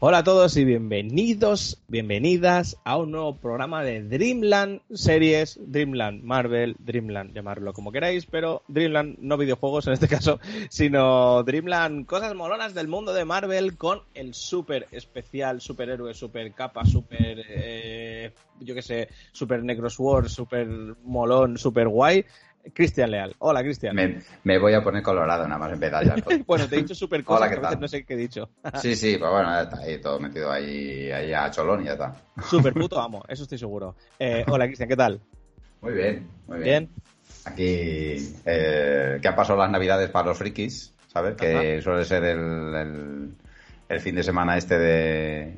Hola a todos y bienvenidos, bienvenidas a un nuevo programa de Dreamland series, Dreamland Marvel, Dreamland, llamarlo como queráis, pero Dreamland no videojuegos en este caso, sino Dreamland cosas molonas del mundo de Marvel con el super especial, superhéroe, super capa, super, eh, yo que sé, super Necrosword, super molón, super guay, Cristian Leal. Hola, Cristian. Me, me, voy a poner colorado nada más empezar ya. bueno, te he dicho súper cosas, Hola, no sé qué he dicho. sí, sí, pues bueno, está ahí todo metido ahí, ahí a cholón y ya está. Súper puto amo, eso estoy seguro. Eh, hola, Cristian, ¿qué tal? Muy bien, muy bien. Aquí, eh, que han pasado las navidades para los frikis, ¿sabes? Que suele ser el, el, el, fin de semana este de,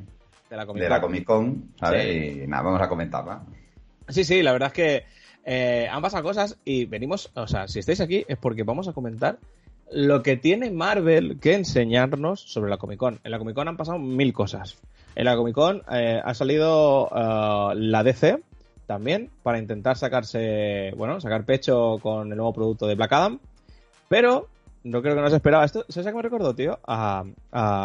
de la Comic Con, la Comic -Con, ¿sabes? Sí. Y nada, vamos a comentarla. Sí, sí, la verdad es que eh, han pasado cosas y venimos, o sea, si estáis aquí es porque vamos a comentar lo que tiene Marvel que enseñarnos sobre la Comic Con. En la Comic Con han pasado mil cosas. En la Comic Con eh, ha salido uh, la DC también para intentar sacarse, bueno, sacar pecho con el nuevo producto de Black Adam. Pero no creo que no se esperaba esto. ¿Sabes a qué me recordó, tío? A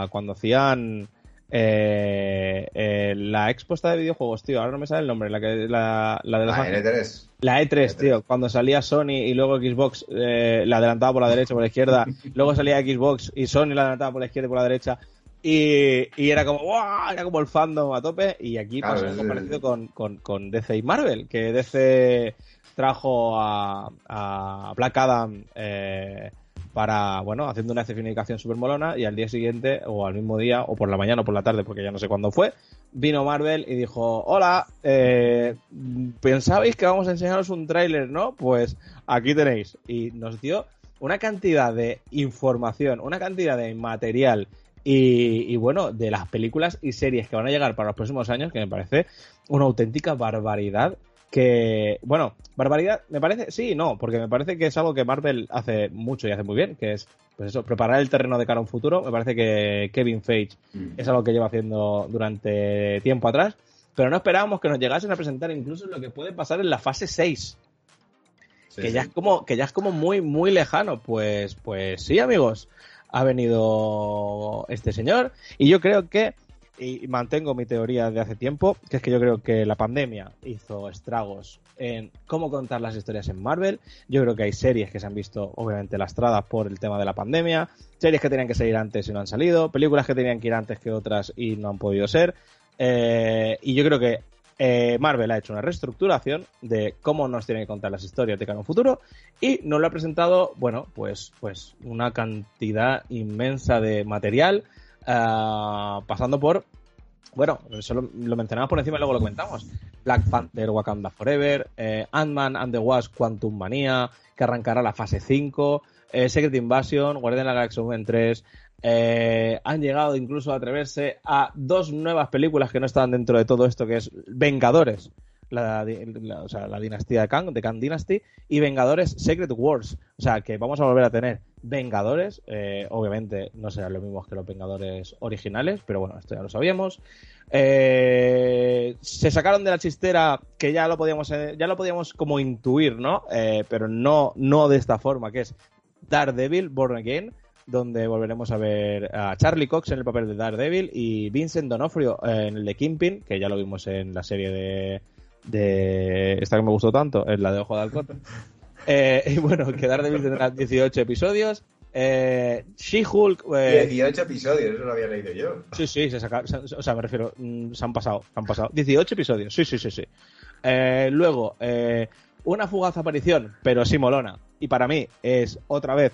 cuando hacían eh, eh, la expuesta de videojuegos, tío, ahora no me sale el nombre, la, que, la, la de los la E3. La E3, E3, tío, cuando salía Sony y luego Xbox eh, la adelantaba por la derecha por la izquierda, luego salía Xbox y Sony la adelantaba por la izquierda y por la derecha. Y, y era como, ¡wow! Era como el fandom a tope. Y aquí claro, pasó algo parecido con, con, con, DC y Marvel, que DC trajo a, a Black Adam eh, para, bueno, haciendo una escenificación súper molona y al día siguiente, o al mismo día, o por la mañana o por la tarde, porque ya no sé cuándo fue, vino Marvel y dijo, hola, eh, pensabais que vamos a enseñaros un tráiler, ¿no? Pues aquí tenéis. Y nos dio una cantidad de información, una cantidad de material y, y, bueno, de las películas y series que van a llegar para los próximos años, que me parece una auténtica barbaridad que, bueno, barbaridad, me parece, sí y no, porque me parece que es algo que Marvel hace mucho y hace muy bien, que es, pues eso, preparar el terreno de cara a un futuro. Me parece que Kevin Feige mm. es algo que lleva haciendo durante tiempo atrás, pero no esperábamos que nos llegasen a presentar incluso lo que puede pasar en la fase 6. Sí, que, sí. Ya es como, que ya es como muy, muy lejano. Pues, pues sí, amigos, ha venido este señor y yo creo que y mantengo mi teoría de hace tiempo, que es que yo creo que la pandemia hizo estragos en cómo contar las historias en Marvel. Yo creo que hay series que se han visto obviamente lastradas por el tema de la pandemia, series que tenían que salir antes y no han salido, películas que tenían que ir antes que otras y no han podido ser. Eh, y yo creo que eh, Marvel ha hecho una reestructuración de cómo nos tienen que contar las historias de cara a un futuro y nos lo ha presentado, bueno, pues, pues una cantidad inmensa de material Uh, pasando por, bueno, eso lo, mencionamos por encima y luego lo comentamos. Black Panther, Wakanda Forever, eh, Ant-Man and the Wasp, Quantum Manía, que arrancará la fase 5, eh, Secret Invasion, Guardian of the Galaxy Volumen 3, eh, han llegado incluso a atreverse a dos nuevas películas que no estaban dentro de todo esto, que es Vengadores, la, o sea, la dinastía de Kang, de Kang Dynasty, y Vengadores Secret Wars. O sea, que vamos a volver a tener Vengadores. Eh, obviamente no serán los mismos que los Vengadores originales, pero bueno, esto ya lo sabíamos. Eh, se sacaron de la chistera que ya lo podíamos, eh, ya lo podíamos como intuir, ¿no? Eh, pero no, no de esta forma, que es Daredevil, Born Again donde volveremos a ver a Charlie Cox en el papel de Daredevil y Vincent Donofrio en el de Kingpin, que ya lo vimos en la serie de, de esta que me gustó tanto, es la de Ojo de Halcón. Eh, y bueno, que Daredevil tendrá 18 episodios. Eh, She-Hulk. Eh, 18 episodios, eso lo había leído yo. Sí, sí, se saca, se, o sea, me refiero, mm, se han pasado, se han pasado. 18 episodios, sí, sí, sí, sí. Eh, luego, eh, una fugaz aparición, pero sí molona. Y para mí es otra vez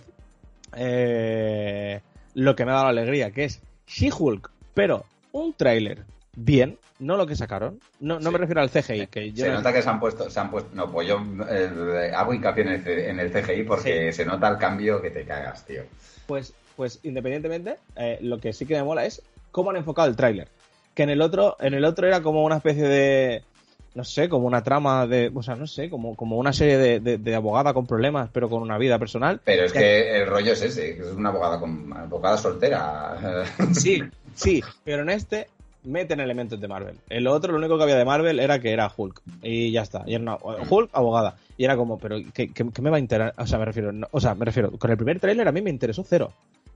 lo que me ha dado la alegría, que es She-Hulk, pero un tráiler bien, no lo que sacaron. No, no me refiero al CGI. Que se nota que se han puesto, se han puesto. No, pues yo eh, hago hincapié en el, CGI porque se nota el cambio que te cagas, tío. Pues, pues independientemente, eh, lo que sí que me mola es cómo han enfocado el tráiler. Que en el otro, en el otro era como una especie de no sé, como una trama de, o sea, no sé, como, como una serie de, de, abogada con problemas, pero con una vida personal. Pero es que el rollo es ese, que es una abogada con abogada soltera. Sí, sí, pero en este meten elementos de Marvel. El otro, lo único que había de Marvel era que era Hulk. Y ya está. Y era Hulk, abogada. Y era como, pero ¿qué, me va a interesar? O sea, me refiero, o sea, me refiero, con el primer tráiler a mí me interesó cero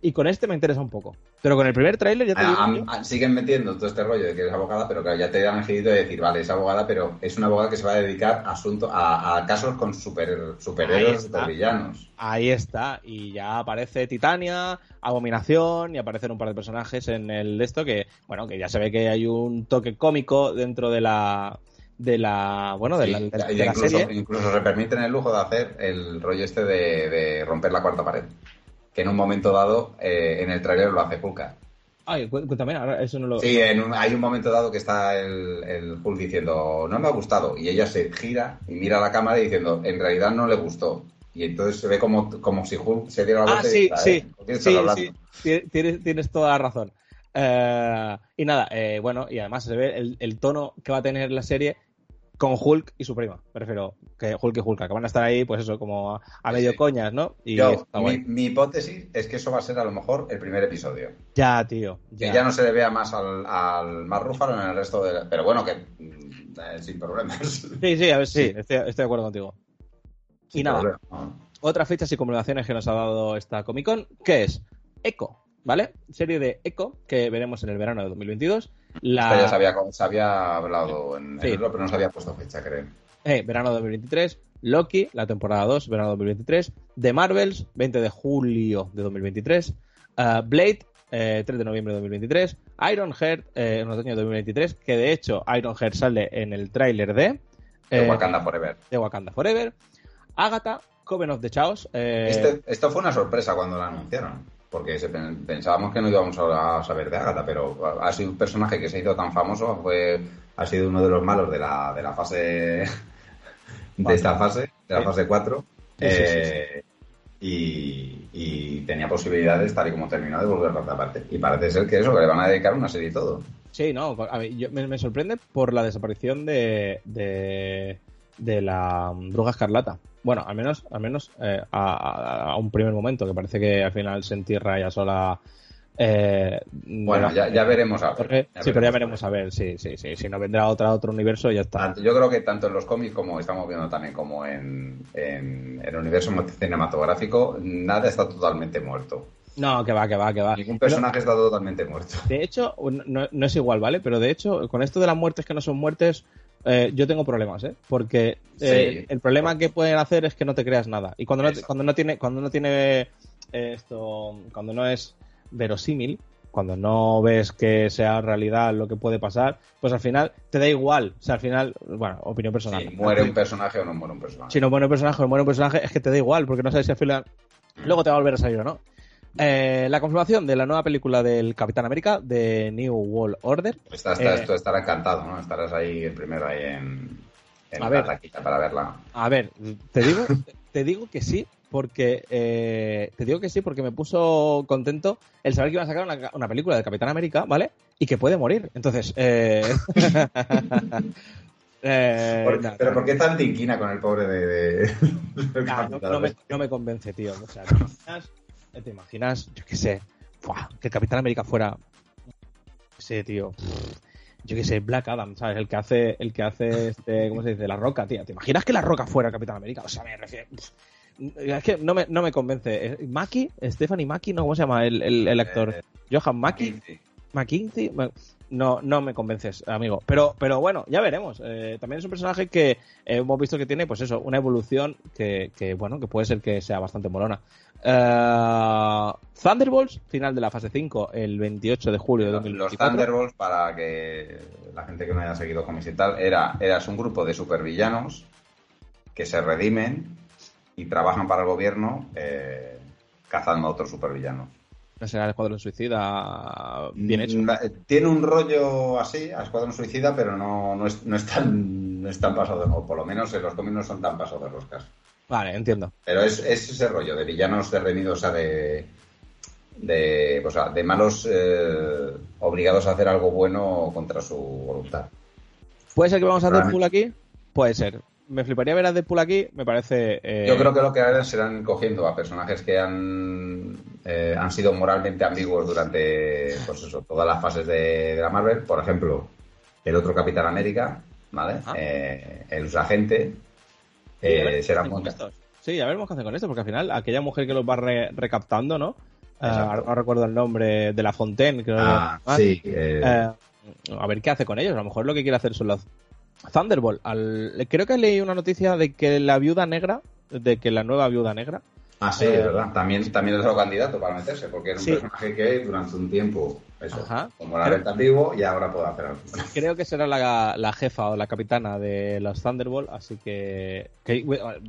y con este me interesa un poco. Pero con el primer tráiler ya te ah, digo... siguen metiendo todo este rollo de que eres abogada, pero que ya te han decidido de decir, vale, es abogada, pero es una abogada que se va a dedicar a, asunto, a, casos con super, superhéroes, supervillanos. Ahí está, y ya aparece Titania, Abominación, y aparecen un par de personajes en el de esto que, bueno, que ya se ve que hay un toque cómico dentro de la de la bueno de, la, incluso, serie. incluso se permiten el lujo de hacer el rollo este de romper la cuarta pared que en un momento dado eh, en el trailer lo hace Hulk. Ay, cuéntame, ahora eso no lo... Sí, hay un momento dado que está el, el, Hulk diciendo, no me ha gustado, y ella se gira y mira a la cámara diciendo, en realidad no le gustó. Y entonces se ve como, como si Hulk se diera la vuelta. Ah, sí, sí, sí, sí, tienes, tienes toda la razón. Eh, y nada, eh, bueno, y además se ve el, el, tono que va a tener la serie con Hulk y su prima. Prefiero que Hulk y Hulk, que van a estar ahí, pues eso, como a, medio coñas, ¿no? Y mi, hipótesis es que eso va a ser a lo mejor el primer episodio. Ya, tío. Que ya no se le vea más al, al más Rúfalo en el resto de. Pero bueno, que mm, eh, sin problemas. Sí, sí, a ver, sí, Estoy, de acuerdo contigo. y nada. Otra fecha y comunicaciones que nos ha dado esta Comic Con, ¿qué es? Echo, ¿vale? Serie de Echo que veremos en el verano de 2022 la... ya se había, hablado en el pero no se había puesto fecha, creo. Eh, verano 2023. Loki, la temporada 2, verano 2023. The Marvels, 20 de julio de 2023. Uh, Blade, 3 eh, de noviembre de 2023. Iron Heart, eh, en otoño de 2023. Que de hecho, Iron Heart sale en el tráiler de. De Wakanda Forever. De Wakanda Forever. Agatha, Coven of the Chaos. Este, esto fue una sorpresa cuando la anunciaron porque pensábamos que no íbamos a saber de Agatha, pero ha sido un personaje que se ha ido tan famoso, fue, ha sido uno de los malos de la, de la fase de esta fase, de la fase 4. Eh, y, tenía posibilidades, tal y como terminó, de volver a otra parte. Y parece ser que eso, que le van a dedicar una serie y todo. Sí, no, a me, sorprende por la desaparición de, de, de la Bruja Escarlata. Bueno, al menos, al menos eh, a, un primer momento, que parece que al final se entierra ella sola. Eh, bueno, ya, veremos a ver. sí, pero ya veremos a ver, sí, sí, sí. Si no vendrá otra, otro universo, ya está. Yo creo que tanto en los cómics como estamos viendo también como en, el universo cinematográfico, nada está totalmente muerto. No, que va, que va, que va. Ningún personaje está totalmente muerto. De hecho, no, no, es igual, ¿vale? Pero de hecho, con esto de las muertes que no son muertes, eh, yo tengo problemas, ¿eh? Porque eh, el problema que pueden hacer es que no te creas nada. Y cuando no, cuando no tiene, cuando no tiene eh, esto, cuando no es verosímil, cuando no ves que sea realidad lo que puede pasar, pues al final te da igual. O sea, al final, bueno, opinión personal. Si muere un personaje o no muere un personaje. Si no muere un personaje o muere un personaje, es que te da igual, porque no sabes si al final mm. luego te va a volver a salir o no. Eh, la confirmación de la nueva película del Capitán América, de New World Order. Está, está, eh, estará encantado, ¿no? Estarás ahí el primero ahí en, la ver, para verla. A ver, te digo, te digo que sí, porque eh, te digo que sí, porque me puso contento el saber que iban a sacar una, película de Capitán América, ¿vale? Y que puede morir. Entonces, eh... pero ¿por qué tan tinquina con el pobre de.? no, me, convence, tío. O sea, ¿Te imaginas? Yo qué sé. que el Capitán América fuera. Sí, tío. Yo qué sé, Black Adam, ¿sabes? El que hace, el que hace este, ¿cómo se dice? La Roca, tío. ¿Te imaginas que la Roca fuera Capitán América? O sea, me refiero. Es que no me, no me convence. Eh, Maki, Stephanie Maki, ¿no? ¿Cómo se llama el, el, actor? Eh, Johan Maki. McKinsey no, no me convences, amigo. Pero, pero bueno, ya veremos. Eh, también es un personaje que eh, hemos visto que tiene, pues eso, una evolución que, que bueno, que puede ser que sea bastante molona. Uh, Thunderbolts, final de la fase 5, el 28 de julio de 2024. Los Thunderbolts, para que la gente que no haya seguido cómics y tal, era, eras un grupo de supervillanos que se redimen y trabajan para el gobierno eh, cazando a otros supervillanos. No será el Escuadrón Suicida bien hecho. Mm, eh, Tiene un rollo así, a Escuadrón Suicida, pero no, no, es, no, es tan, no es tan pasado de o por lo menos en los cómics no son tan pasados de roscas. Vale, entiendo. Pero es, es ese rollo de villanos derrenidos, o sea, de, de, o sea, de malos eh, obligados a hacer algo bueno contra su voluntad. ¿Puede ser que vamos a. Deadpool aquí? Puede ser. Me fliparía ver a Deadpool aquí, me parece... eh, Yo creo que lo que harán serán cogiendo a personajes que han, eh, han sido moralmente ambiguos durante pues eso, todas las fases de, de la Marvel. Por ejemplo, el otro Capitán América, ¿vale? Ah. Eh, el usagente. Eh, será muy-. Sí, a ver qué hacen con esto, porque al final aquella mujer que los va re- recaptando, ¿no? No recuerdo el nombre de la Fontaine, creo Ah, que sí. eh, Eh, a ver qué hace con ellos. A lo mejor lo que quiere hacer son los Thunderbolt. Al- creo que leí una noticia de que la viuda negra, de que la nueva viuda negra, ah, sí, eh, es verdad. También, también es otro candidato para meterse, porque era un Sí. personaje que durante un tiempo, eso, Ajá. como la venta vivo, y ahora puede hacer algo. creo que será la, la jefa o la capitana de los Thunderbolt. Así que, que-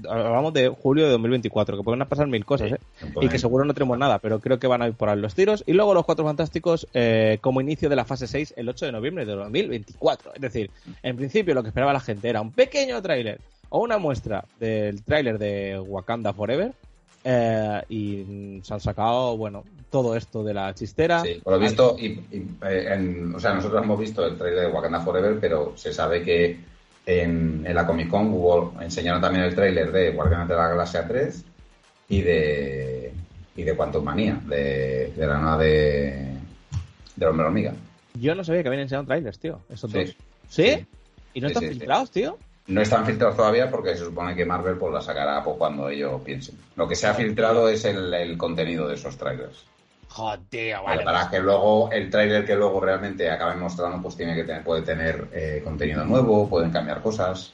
hablamos de julio de 2024, que pueden pasar mil cosas, ¿eh? y que seguro no tenemos nada, pero creo que van a ir por ahí los tiros. Y luego los Cuatro Fantásticos eh, como inicio de la fase 6 el 8 de noviembre de 2024. Es decir, en principio lo que esperaba la gente era un pequeño tráiler o una muestra del tráiler de Wakanda Forever. Eh, y se han sacado, bueno, todo esto de la chistera. Sí, por lo visto, y, y, eh, en- o sea, nosotros hemos visto el trailer de Wakanda Forever, pero se sabe que en, en la Comic Con hubo, enseñaron también el tráiler de Guardianes de la Galaxia 3 y de y de Quantum Manía, de, de la nueva de, de Hombre Hormiga. Yo no sabía que habían enseñado trailers, tío. Esos Sí. dos. ¿Sí? Sí. ¿Y no Sí, están filtrados, tío? No están filtrados todavía porque se supone que Marvel pues, la sacará pues, cuando ellos piensen. Lo que se ha filtrado es el, el contenido de esos trailers. Joder, Vale, para que luego el tráiler que luego realmente acaben mostrando pues tiene que tener, puede tener eh, contenido nuevo, pueden cambiar cosas.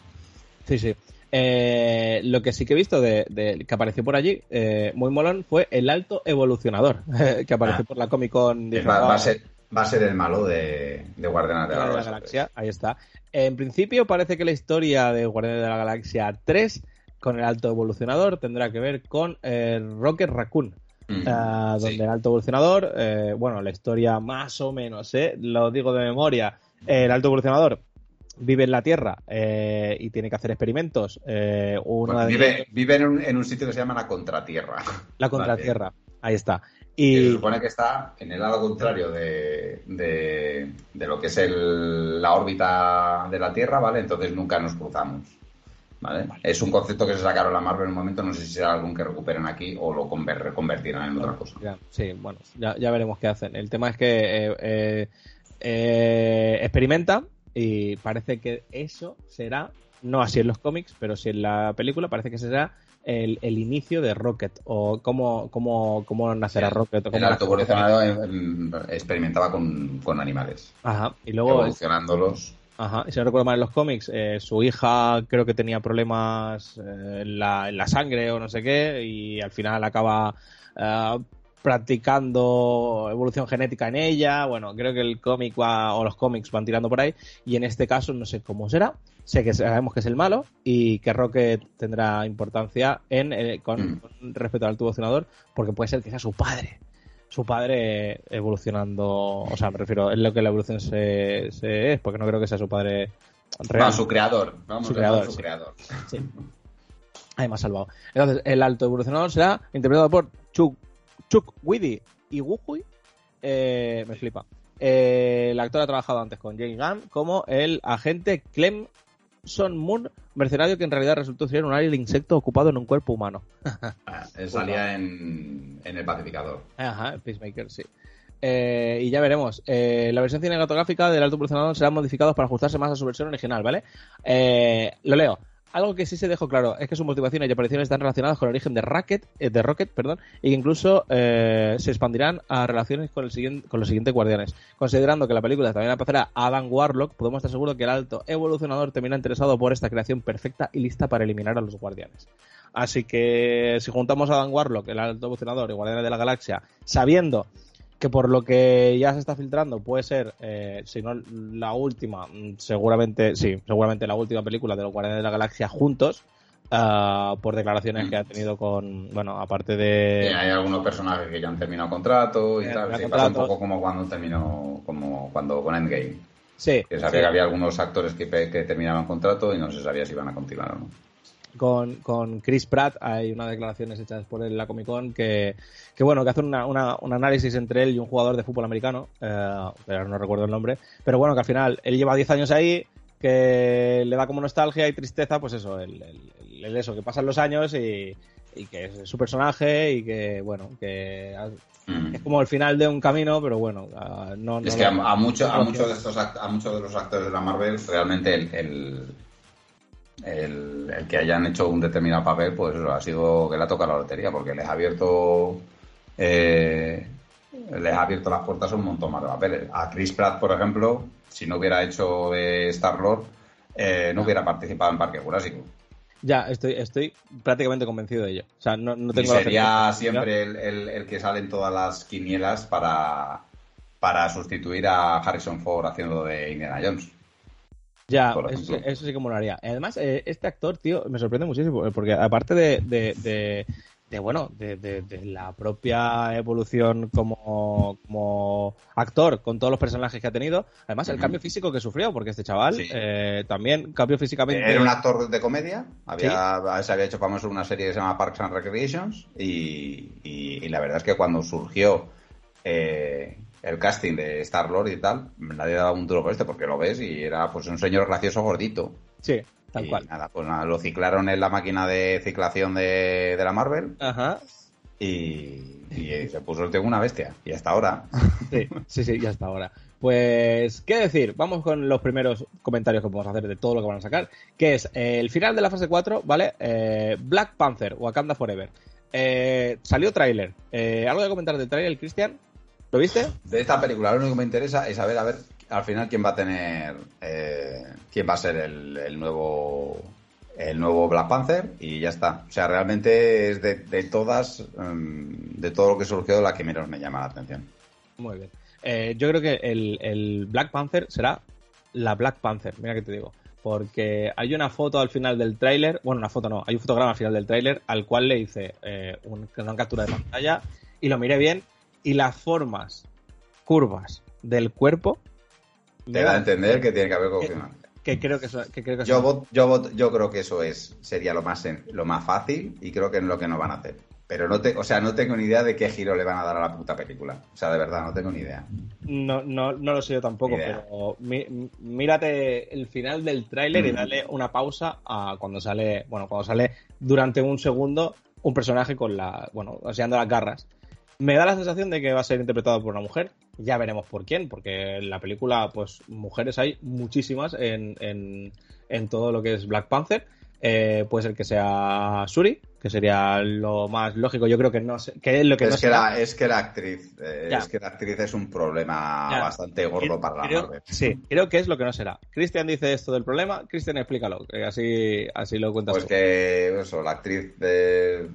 Sí, sí. Eh, lo que sí que he visto de, de- que apareció por allí, eh, muy molón, fue el alto evolucionador que apareció Ah. por la Comic Con. Va, va a ser, va a ser el malo de, de Guardianes de la, de la. Galaxia, ahí está. En principio parece que la historia de Guardianes de la Galaxia 3 con el alto evolucionador tendrá que ver con el Rocket Raccoon. Mm, Ah, donde sí. el alto evolucionador, eh, bueno, la historia más o menos, ¿eh? lo digo de memoria, el alto evolucionador vive en la Tierra eh, y tiene que hacer experimentos. eh, Pues de vive vive en, un, en un sitio que se llama la Contratierra. la contratierra, ahí está. Que se Y supone que está en el lado contrario de, de, de lo que es el- la órbita de la Tierra, ¿vale? Entonces nunca nos cruzamos. ¿Vale? Es un concepto que se sacaron la Marvel en un momento, no sé si será algún que recuperen aquí o lo conver- reconvertirán en otra cosa. Ya, sí, bueno, ya, ya veremos qué hacen. El tema es que eh, eh, eh, experimenta y parece que eso será, no así en los cómics, pero sí en la película, parece que será el, el inicio de Rocket o cómo, cómo, cómo nacerá Rocket. o cómo El alto nacerá- evolucionador eh, experimentaba con, con animales, Ajá, y luego, evolucionándolos. ajá, y si no recuerdo mal en los cómics, eh, su hija creo que tenía problemas eh, en, la, en la sangre o no sé qué, y al final acaba eh, practicando evolución genética en ella. Bueno, creo que el cómic va, o los cómics van tirando por ahí, y en este caso no sé cómo será. Sé que sabemos que es el malo y que Rocket tendrá importancia en eh, con, Mm. con respecto al evolucionador, porque puede ser que sea su padre. Su padre evolucionando, o sea, me refiero, es lo que la evolución se, se es, porque no creo que sea su padre real. No, su creador. Vamos Su creador, su sí. creador. Sí. Ahí me ha salvado. Entonces, el alto evolucionador será interpretado por Chuck, Chuck Widdy y Wuhui. Eh, me flipa. Eh, el actor ha trabajado antes con James Gunn como el agente Clemson Moon, mercenario que en realidad resultó ser un alien insecto ocupado en un cuerpo humano. Ah, Él salía en, en el pacificador. Ajá, el Peacemaker, sí. Eh, y ya veremos. Eh, la versión cinematográfica del alto evolucionador será modificada para ajustarse más a su versión original, ¿vale? Eh, lo leo. Algo que sí se dejó claro es que sus motivaciones y apariciones están relacionadas con el origen de Rocket, eh, de Rocket, perdón, y que incluso eh, se expandirán a relaciones con, el siguiente, con los siguientes guardianes. Considerando que la película también aparecerá a Adam Warlock, podemos estar seguros que el alto evolucionador termina interesado por esta creación perfecta y lista para eliminar a los guardianes. Así que si juntamos a Dan Warlock, el alto evolucionador y Guardianes de la Galaxia, sabiendo que por lo que ya se está filtrando puede ser, eh, si no la última, mm, seguramente, sí, seguramente la última película de los Guardianes de la Galaxia juntos, ah, por declaraciones que ha tenido con, bueno, aparte de... hay algunos personajes que ya han terminado contrato y tal. Sí, pasa un poco como cuando terminó, como cuando con Endgame. Sí, Que sabía sí. que había algunos actores que, que terminaban contrato y no se sabía si iban a continuar o no. Con, con Chris Pratt hay unas declaraciones hechas por él en la Comic Con que, que bueno, que hacen una, una- un análisis entre él y un jugador de fútbol americano, eh, pero no recuerdo el nombre, pero bueno, que al final él lleva 10 años ahí, que le da como nostalgia y tristeza, pues eso, el, el- el eso, que pasan los años y, y que es su personaje y que, bueno, que Mm. es como el final de un camino, pero bueno, no, no Es que a, a mucho- a muchos de estos act- a muchos de los actores de la Marvel realmente el, el, el- el que hayan hecho un determinado papel pues eso, ha sido que le ha tocado la lotería porque les ha abierto eh, les ha abierto las puertas a un montón más de papeles. A Chris Pratt por ejemplo si no hubiera hecho de Star Lord no hubiera participado en Parque Jurásico. Ya, estoy, estoy prácticamente convencido de ello. O sea, no, no y tengo la sería siempre el, el- el que sale en todas las quinielas para para sustituir a Harrison Ford haciendo de Indiana Jones Ya, eso, eso sí que molaría. Además, eh, este actor, tío, me sorprende muchísimo, porque aparte de, de, de, de, bueno, de, la propia evolución como, como actor con todos los personajes que ha tenido, además el cambio físico que sufrió, porque este chaval Sí. eh, también cambió físicamente. Era un actor de comedia, había, se había hecho famoso en una serie que se llama Parks and Recreations y, y- y la verdad es que cuando surgió eh, el casting de Star Lord y tal, nadie daba un duro por este porque lo ves y era pues un señor gracioso gordito. Sí, tal y cual. nada, pues nada, lo ciclaron en la máquina de ciclación de, de la Marvel Ajá. y, y se puso el una bestia. Y hasta ahora. Sí, sí, sí, ya hasta ahora. Pues, ¿qué decir? Vamos con los primeros comentarios que podemos hacer de todo lo que van a sacar, que es eh, el final de la fase 4, ¿vale? Eh, Black Panther, Wakanda Forever. Eh, salió tráiler. Eh, ¿Algo de comentar del tráiler, Cristian? ¿Lo viste? De esta película lo único que me interesa es saber a ver al final quién va a tener eh, quién va a ser el, el nuevo el nuevo Black Panther y ya está. O sea, realmente es de, de todas mm, de todo lo que surgió la que menos me llama la atención. Muy bien. Eh, yo creo que el, el Black Panther será la Black Panther, mira que te digo. Porque hay una foto al final del tráiler, bueno, una foto no, hay un fotograma al final del tráiler al cual le hice eh, un- una captura de pantalla y lo miré bien y las formas curvas del cuerpo Te da a entender que tiene que haber confirmado. que creo que, eso- que creo que Yo, eso- vot- yo, yo creo que eso es sería lo más lo más fácil y creo que es lo que no van a hacer. Pero no te, o sea, no tengo ni idea de qué giro le van a dar a la puta película. O sea, de verdad, no tengo ni idea. no, no, no lo sé yo tampoco, pero mírate el final del tráiler y Mm. dale una pausa a cuando sale, bueno, cuando sale durante un segundo un personaje con la, bueno, enseñando las garras. Me da la sensación de que va a ser interpretado por una mujer. Ya veremos por quién, porque en la película, pues, mujeres hay muchísimas en, en, en todo lo que es Black Panther. Eh, puede ser que sea Suri, que sería lo más lógico. Yo creo que no sé, que es lo que es, no que será. la, es que la actriz eh, es que la actriz es un problema Ya. bastante gordo Creo- para la Marvel. Sí, creo que es lo que no será. Cristian dice esto del problema. Cristian, explícalo, que así, así lo cuentas Pues tú. que eso, la actriz de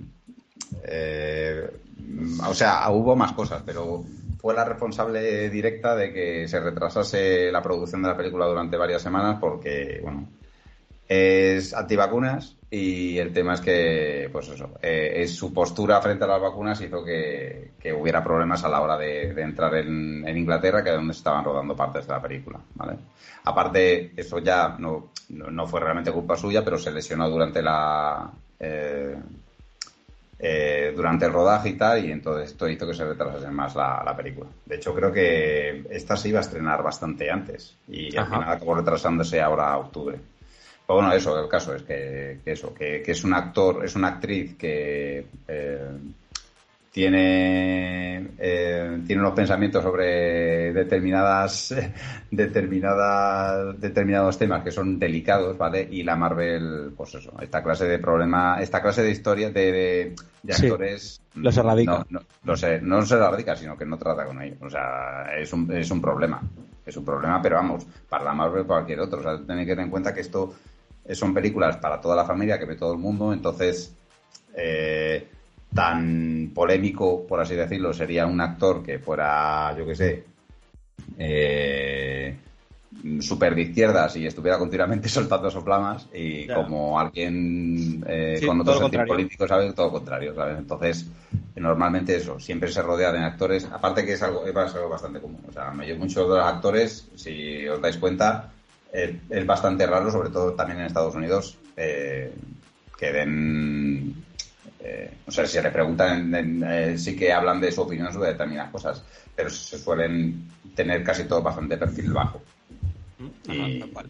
eh, o sea, hubo más cosas, pero fue la responsable directa de que se retrasase la producción de la película durante varias semanas porque, bueno, es antivacunas y el tema es que, pues eso, eh, su postura frente a las vacunas hizo que, hubiera problemas a la hora de, entrar en, Inglaterra, que es donde estaban rodando partes de la película, ¿vale? Aparte, eso ya no fue realmente culpa suya, pero se lesionó durante la... eh, eh, durante el rodaje y tal, y entonces esto hizo que se retrasase más la, la película. De hecho, creo que esta se iba a estrenar bastante antes y al Ajá. final acabó retrasándose ahora a octubre. Pero bueno, eso, el caso es que, que eso, que, que es un actor, es una actriz que eh, tiene, eh, tiene unos pensamientos sobre determinadas, determinadas, determinados temas que son delicados, ¿vale? Y la Marvel, pues eso, esta clase de problema, esta clase de historias de, de, de Sí, actores. los erradica. No, no, sé, no erradica, sino que no trata con ellos. O sea, es un, es un problema. Es un problema, pero vamos, para la Marvel cualquier otro. O sea, tenéis que tener en cuenta que esto son películas para toda la familia, que ve todo el mundo, entonces eh, tan polémico, por así decirlo, sería un actor que fuera, yo qué sé, eh, súper de izquierdas y estuviera continuamente soltando soplamas y como alguien eh, con otro sentido político, ¿sabes? Todo contrario, ¿sabes? Entonces, normalmente eso, siempre se rodea de actores, aparte que es algo, es algo bastante común, o sea, muchos de los actores, si os dais cuenta, es bastante raro, sobre todo también en Estados Unidos, eh, que den eh, o sea, si se le preguntan, eh, sí que hablan de su opinión sobre determinadas cosas, pero se suelen tener casi todo bastante perfil bajo.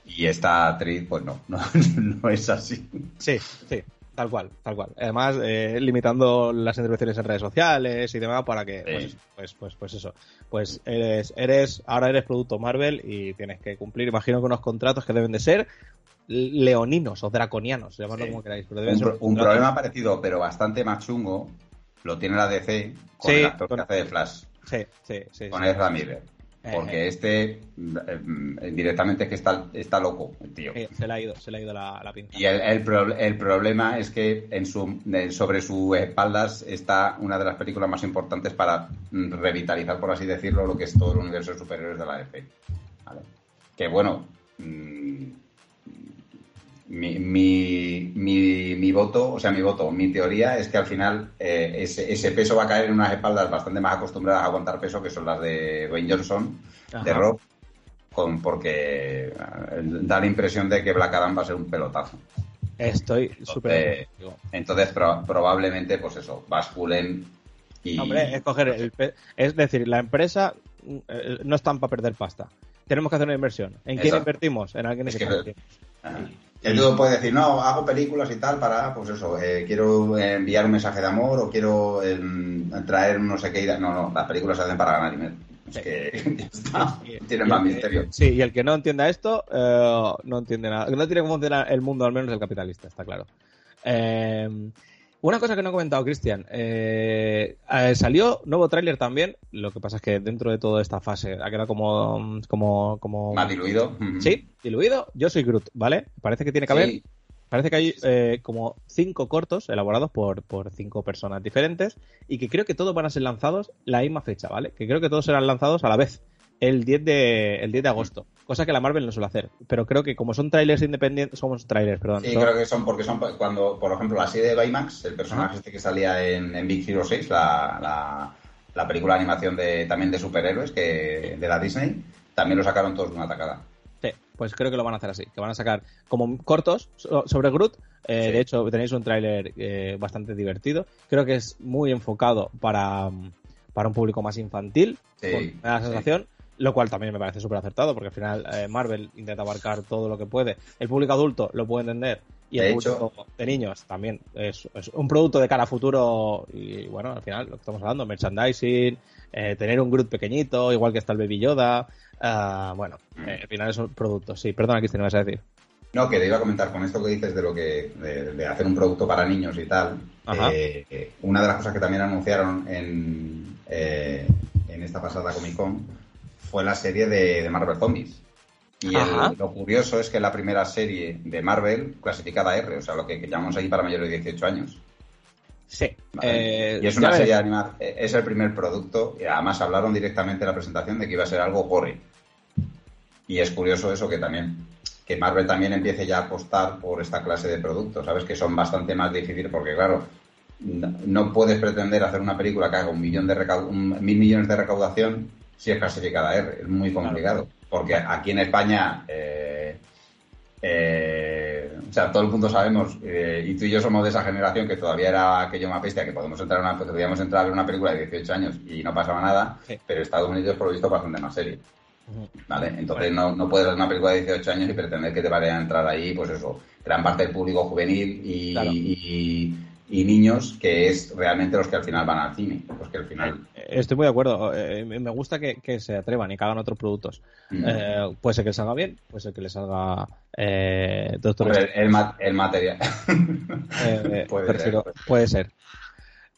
y, esta actriz, pues no, no, es así. Sí, sí, tal cual, tal cual. Además, eh, limitando las intervenciones en redes sociales y demás para que, pues, pues, pues, pues, eso, pues eres, eres, ahora eres producto Marvel y tienes que cumplir, imagino que unos contratos que deben de ser leoninos o draconianos, llamadlo como queráis. un, problema parecido, pero bastante más chungo, lo tiene la DC con el actor que hace de Flash. Sí, sí, sí. Con Ezra Miller. Eh, porque eh. este eh, directamente es que está, está loco, tío. se le ha ido, se le ha ido la, pinta. Y el, el, problema es que en su, sobre sus espaldas está una de las películas más importantes para mm, revitalizar, por así decirlo, lo que es todo el universo de superhéroes de la DC. ¿Vale? Que bueno, mm, mi, mi, mi, voto, o sea, mi voto, mi teoría es que al final eh, ese, ese, peso va a caer en unas espaldas bastante más acostumbradas a aguantar peso, que son las de Dwayne Johnson, de Rock, con, porque eh, da la impresión de que Black Adam va a ser un pelotazo. Estoy súper. Entonces, probablemente, pues eso, basculen y. Hombre, escoger el. Es decir, la empresa eh, no están para perder pasta. Tenemos que hacer una inversión. ¿En quién invertimos? En alguien que. El tú puedes decir, no, hago películas y tal para, pues eso, eh, quiero enviar un mensaje de amor o quiero em, traer no sé qué. No, no, las películas se hacen para ganar dinero. Es que tiene más misterio. Sí, y el que no entienda esto, eh, no entiende nada. No tiene cómo funcionar el mundo, al menos el capitalista, está claro. Eh, una cosa que no he comentado, Cristian. Eh, eh, salió nuevo tráiler también. Lo que pasa es que dentro de toda esta fase ha quedado como. como, como... Más diluido. Sí, diluido. Yo soy Groot, ¿vale? Parece que tiene que haber. Parece que hay eh, como cinco cortos elaborados por, por cinco personas diferentes y que creo que todos van a ser lanzados la misma fecha, ¿vale? Que creo que todos serán lanzados a la vez el 10 de, el 10 de agosto. Cosa que la Marvel no suele hacer. Pero creo que como son trailers independientes, somos trailers, perdón. Sí, creo que son porque son cuando, por ejemplo, la serie de Baymax, el personaje este que salía en, Big Hero 6, la, la, película de animación de, también de superhéroes que, de la Disney, también lo sacaron todos de una tacada. Sí, pues creo que lo van a hacer así, que van a sacar como cortos sobre Groot. Eh, de hecho, tenéis un tráiler eh, bastante divertido. Creo que es muy enfocado para, para un público más infantil. Sí, con la sensación lo cual también me parece súper acertado, porque al final eh, Marvel intenta abarcar todo lo que puede. El público adulto lo puede entender y el público de niños también es, un producto de cara a futuro y bueno, al final lo que estamos hablando, merchandising, eh, tener un Groot pequeñito, igual que está el Baby Yoda, uh, bueno, eh, al final es un producto. Sí, perdona, Cristian, vas a decir. No, que te iba a comentar con esto que dices de lo que de, hacer un producto para niños y tal. una de las cosas que también anunciaron en, en esta pasada Comic Con fue la serie de, Marvel Zombies. Y lo curioso es que la primera serie de Marvel clasificada R, o sea, lo que, llamamos ahí para mayores de 18 años. Sí. Eh, y es una serie animada, eh, es el primer producto, y además hablaron directamente en la presentación de que iba a ser algo gore. Y es curioso eso que también, que Marvel también empiece ya a apostar por esta clase de productos, ¿sabes? Que son bastante más difíciles porque, claro, no, puedes pretender hacer una película que haga un millón de mil millones de recaudación si es clasificada R. Es muy complicado. Porque aquí en España, eh, eh, o sea, todo el mundo sabemos, eh, y tú y yo somos de esa generación que todavía era aquello más bestia, que podemos entrar una, podíamos entrar a ver una película de 18 años y no pasaba nada, pero Estados Unidos, por lo visto, bastante más serio. ¿Vale? Entonces no, no puedes ver una película de 18 años y pretender que te vaya a entrar ahí, pues eso, gran parte del público juvenil y y niños, que es realmente los que al final van al cine. Pues que al final... Eh, estoy muy de acuerdo. Eh, me gusta que, se atrevan y que hagan otros productos. Mm. Eh, puede ser que les salga bien, puede ser que les salga eh, Doctor el, el, material. puede, ser, puede ser.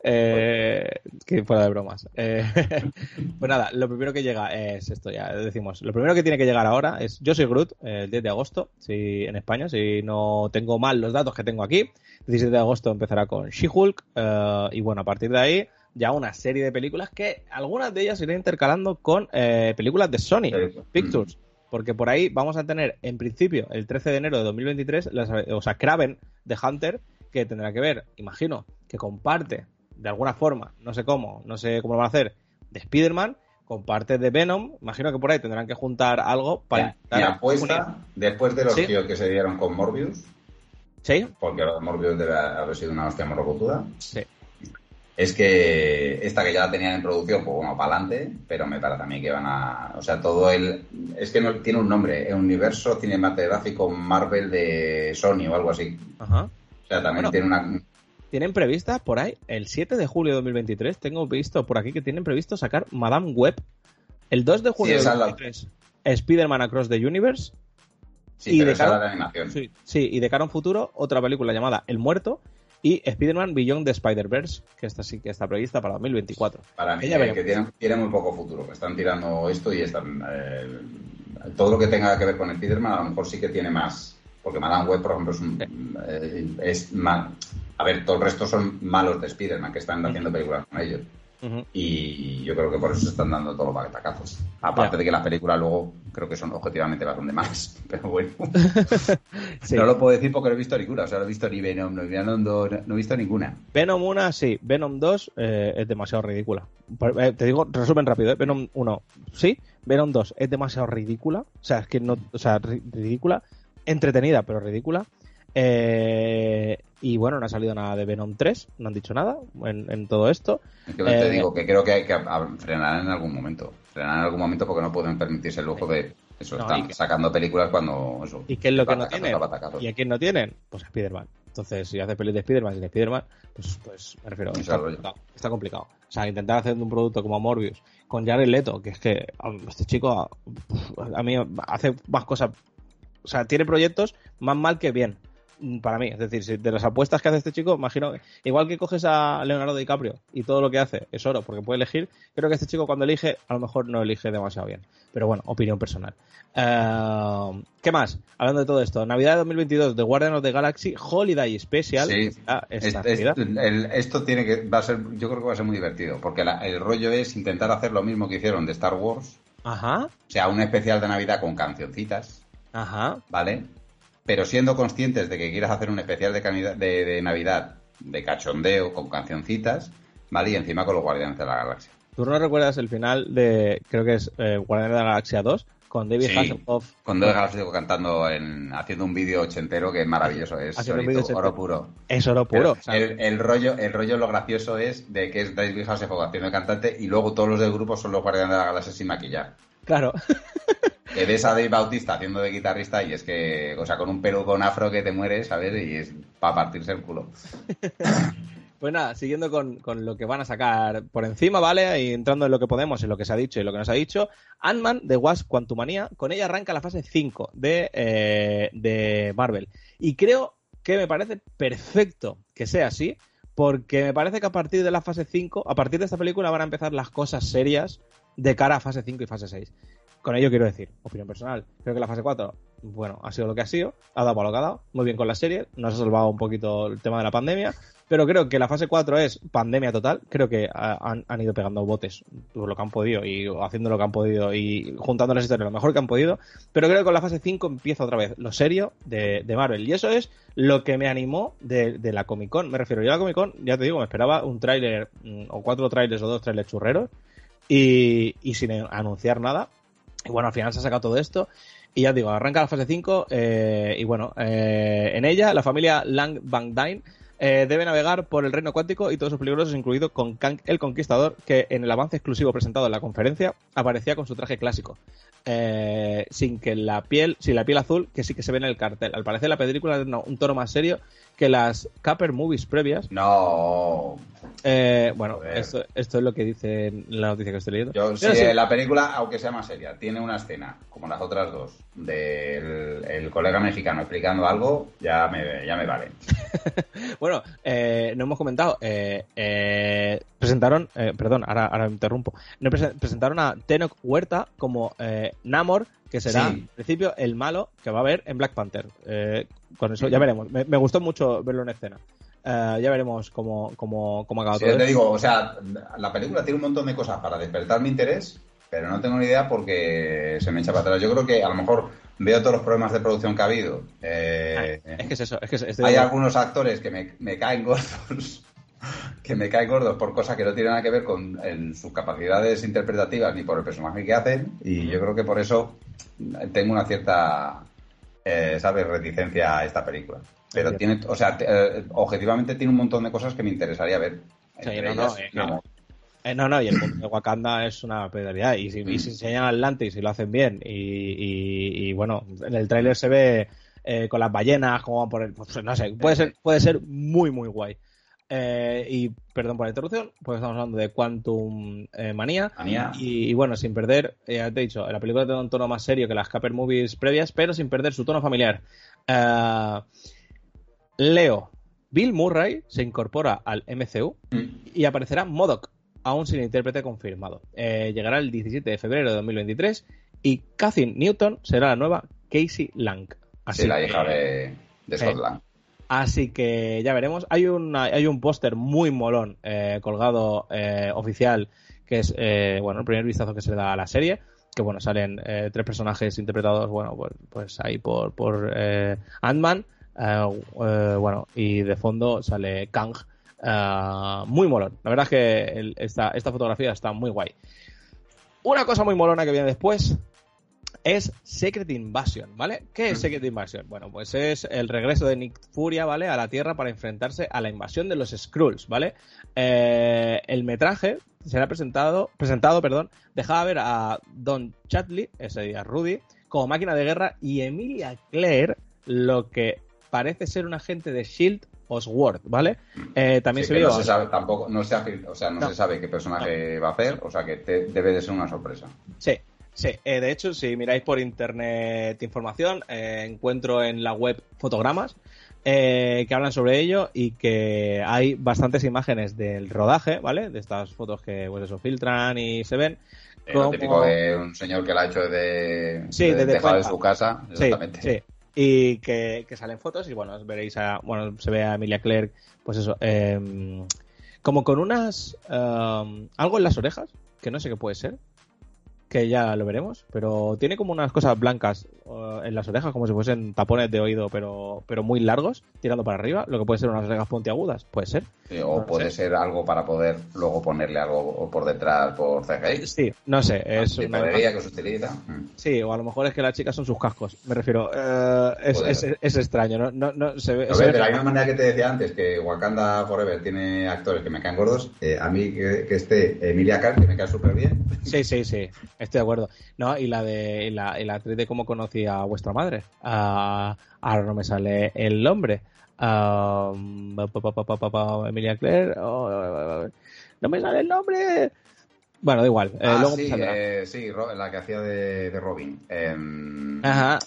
Que fuera de bromas. pues nada, lo primero que llega es esto, ya decimos. Lo primero que tiene que llegar ahora es Yo soy Groot, el 10 de agosto, si, en España, si no tengo mal los datos que tengo aquí. 17 de agosto empezará con She-Hulk eh, y bueno, a partir de ahí ya una serie de películas que algunas de ellas irán intercalando con eh, películas de Sony Pictures. porque por ahí vamos a tener, en principio, el 13 de enero de 2023, las, o sea, Kraven de Hunter, que tendrá que ver, imagino, que comparte de alguna forma, no sé cómo, no sé cómo lo van a hacer, de Spider-Man, comparte de Venom, imagino que por ahí tendrán que juntar algo para... Mi apuesta, después de los tíos que se dieron con Morbius, ¿Sí? porque Morbius debe haber sido una hostia morrocotuda, Sí. es que esta que ya la tenían en producción, pues bueno, para adelante, pero me parece también que van a. O sea, todo el. Es que no tiene un nombre, el universo cinematográfico Marvel de Sony o algo así. Ajá. O sea, también Bueno. tiene una. Tienen previstas por ahí, el 7 de julio de 2023, tengo visto por aquí que tienen previsto sacar Madame Web. El 2 de julio de es la- 2023, Spider-Man Across the Universe. Sí, y de cara- de animación. Sí, sí, y de cara a un futuro, otra película llamada El Muerto y Spider-Man Beyond the Spider-Verse, que esta sí que está prevista para 2024. Para mí, eh, que tiene, tiene muy poco futuro. que Están tirando esto y están. eh, todo lo que tenga que ver con Spiderman a lo mejor sí que tiene más. Porque Madame Web, por ejemplo, es, un, eh, es mal. A ver, todo el resto son malos de Spiderman que están haciendo películas con ellos. Y yo creo que por eso se están dando todos los batacazos. Aparte de que las películas luego creo que son objetivamente bastante malas. Pero bueno. Sí. No lo puedo decir porque no he visto ninguna. O sea, no he visto ni Venom, no, Venom dos, no, no he visto ninguna. Venom 1, sí. Venom 2 eh, es demasiado ridícula. Eh, te digo, resumen rápido, ¿eh? Venom 1, sí. Venom 2 es demasiado ridícula. O sea, es que no. O sea, ri- ridícula. Entretenida, pero ridícula. Eh, y bueno, no ha salido nada de Venom 3. No han dicho nada en, en todo esto. Es que te Eh, digo que creo que hay que frenar en algún momento. Frenar en algún momento porque no pueden permitirse el lujo de eso. No, están y que- sacando películas cuando eso. ¿Y qué es lo que no tienen? ¿Y a quién no tienen? Pues a Spider-Man. Entonces, si hace pelis de Spider-Man sin Spider-Man, pues, pues me refiero, está complicado, está complicado. O sea, intentar hacer un producto como Morbius con Jared Leto, que es que a- este chico a, a mí hace más cosas, o sea, tiene proyectos más mal que bien mm, para mí. Es decir, de las apuestas que hace este chico, imagino, igual que coges a Leonardo DiCaprio y todo lo que hace es oro, porque puede elegir, creo que este chico cuando elige, a lo mejor no elige demasiado bien. Pero bueno, opinión personal. Eh, ¿Qué más? Hablando de todo esto, Navidad de 2022 de Guardian of the Galaxy Holiday Special. Sí. Ah, esta Es- es- Navidad. el- esto tiene que va a ser, yo creo que va a ser muy divertido, porque la- el rollo es intentar hacer lo mismo que hicieron de Star Wars, Ajá, o sea, un especial de Navidad con cancioncitas, ajá. ¿vale? Pero siendo conscientes de que quieras hacer un especial de, de, de Navidad de cachondeo con cancioncitas, ¿vale? Y encima con los Guardianes de la Galaxia. ¿Tú no recuerdas el final de, creo que es eh, Guardian of the Galaxia 2, con David Sí. Hasselhoff? Con Dos Galaxios cantando, en, haciendo un vídeo ochentero que es maravilloso, es solito, oro puro. Es oro puro. Pero o sea, el, el rollo, el rollo, lo gracioso es de que es David Hasselhoff haciendo de cantante y luego todos los del grupo son los Guardianes de la Galaxia sin maquillar. Claro. Que ves a Dave Bautista haciendo de guitarrista y es que, o sea, con un pelo con afro que te mueres, ¿sabes? Y es para partirse el culo. Pues nada, siguiendo con, con lo que van a sacar por encima, ¿vale? Y entrando en lo que podemos, en lo que se ha dicho y lo que nos ha dicho, Ant-Man de Wasp Quantumania, con ella arranca la fase 5 de, eh, de Marvel. Y creo que me parece perfecto que sea así, porque me parece que a partir de la fase 5, a partir de esta película van a empezar las cosas serias de cara a fase 5 y fase 6. Con ello quiero decir, opinión personal, creo que la fase 4, bueno, ha sido lo que ha sido, ha dado para lo que ha dado, muy bien con la serie, nos ha salvado un poquito el tema de la pandemia, pero creo que la fase 4 es pandemia total, creo que han, han ido pegando botes por lo que han podido y haciendo lo que han podido y juntando las historias lo mejor que han podido, pero creo que con la fase 5 empieza otra vez lo serio de, de Marvel y eso es lo que me animó de, de la Comic Con, me refiero yo a la Comic Con, ya te digo, me esperaba un tráiler mm, o cuatro trailers o dos trailers churreros y, sin anunciar nada. Y bueno, al final se ha sacado todo esto. Y ya digo, arranca la fase 5 eh, y bueno, eh, en ella la familia Lang Bang Dine eh, debe navegar por el reino cuántico y todos sus peligrosos, incluido con Kang el Conquistador, que en el avance exclusivo presentado en la conferencia aparecía con su traje clásico. Eh, sin que la piel, sin la piel azul, que sí que se ve en el cartel. Al parecer la película es un tono más serio que las Capper Movies previas. No. Eh, bueno, esto, esto es lo que dice la noticia que estoy leyendo. Yo, sí. la película, aunque sea más seria, tiene una escena, como las otras dos, del el colega mexicano explicando algo, ya me, ya me vale. Bueno, eh, no hemos comentado. eh, eh, presentaron, eh, perdón, ahora, ahora me interrumpo. No, prese- presentaron a Tenok Huerta como eh, Namor, que será, Sí. en principio, el malo que va a haber en Black Panther. Eh, con eso ya veremos. Me, me gustó mucho verlo en escena. Eh, ya veremos cómo, cómo, cómo acaba Si todo ya te digo, o sea, la película tiene un montón de cosas para despertar mi interés, pero no tengo ni idea porque se me echa para atrás. Yo creo que a lo mejor veo todos los problemas de producción que ha habido. Eh, es que es eso, es que es- hay algunos actores que me, me caen gordos, que me caen gordos por cosas que no tienen nada que ver con en sus capacidades interpretativas ni por el personaje que hacen, y yo creo que por eso tengo una cierta, eh, ¿sabes?, reticencia a esta película. Pero tiene, o sea, te- eh, objetivamente tiene un montón de cosas que me interesaría ver. Sí, no, no, ellas, eh. Eh, no, no, y el mundo de Wakanda es una pedalidad. Y si, y si enseñan Atlantis y lo hacen bien, y, y- y, bueno, en el tráiler se ve eh, con las ballenas, como van por el. pues, no sé, puede ser, puede ser muy, muy guay. Eh, y perdón por la interrupción, pues estamos hablando de Quantum eh, Manía. Manía. Y, y bueno, sin perder, eh, ya te he dicho, la película tiene un tono más serio que las Caper Movies previas, pero sin perder su tono familiar. Eh, Leo, Bill Murray se incorpora al MCU Mm. y aparecerá Modoc, aún sin intérprete confirmado. Eh, llegará el 17 de febrero de 2023 y Kathy Newton será la nueva Casey Lang. Así Sí, la hija de, de Scott Lang. Así que ya veremos. Hay, una, hay un póster muy molón eh, colgado eh, oficial que es eh, bueno el primer vistazo que se le da a la serie. Que bueno, salen tres personajes interpretados, bueno, pues, pues ahí por, por Ant-Man. bueno, y de fondo sale Kang. muy molón. La verdad es que esta, esta fotografía está muy guay. Una cosa muy molona que viene después es Secret Invasion, ¿vale? ¿Qué es Secret Invasion? Bueno, pues es el regreso de Nick Furia, ¿vale? A la Tierra para enfrentarse a la invasión de los Skrulls, ¿vale? Eh, el metraje será presentado, presentado, perdón, dejaba ver a Don Chatley, ese día Rudy, como máquina de guerra y Emilia Claire, lo que parece ser un agente de Shield Oswald, ¿vale? Eh, también Sí, se vio... no se sabe tampoco, no se, o sea, no, No. se sabe qué personaje va a hacer, o sea que te- debe de ser una sorpresa. Sí, sí. Eh, de hecho, si miráis por internet información, eh, encuentro en la web fotogramas eh, que hablan sobre ello y que hay bastantes imágenes del rodaje, ¿vale? De estas fotos que, pues eso, filtran y se ven. Eh, Lo típico de un señor que la ha hecho de, Sí, de- dejado de su casa, exactamente. sí. Y que, que salen fotos y bueno, veréis a, bueno, se ve a Emilia Clarke, pues eso, em, como con unas, em, algo en las orejas, que no sé qué puede ser, que ya lo veremos, pero tiene como unas cosas blancas eh, en las orejas, como si fuesen tapones de oído, pero, pero muy largos, tirando para arriba, lo que puede ser unas orejas puntiagudas, puede ser. Sí, o No puede sé. ser algo para poder luego ponerle algo por detrás por CGI. Sí, no sé, es Sí, una que se utiliza. Mm. Sí, o a lo mejor es que las chicas son sus cascos, me refiero, eh, es, es, es extraño, no, no, no se ve... Se de la misma manera que te decía antes que Wakanda Forever tiene actores que me caen gordos, eh, a mí que, que esté Emilia Clarke, que me cae súper bien. Sí, sí, sí, estoy de acuerdo. No, y la de y la, y la actriz de cómo conocí a vuestra madre. Ah, ahora no me sale el nombre. Ah, pa, pa, pa, Emilia Claire. oh, no me sale el nombre. Bueno, da igual. eh, ah, luego sí, eh, sí, la que hacía de, de Robin. Em, Ajá.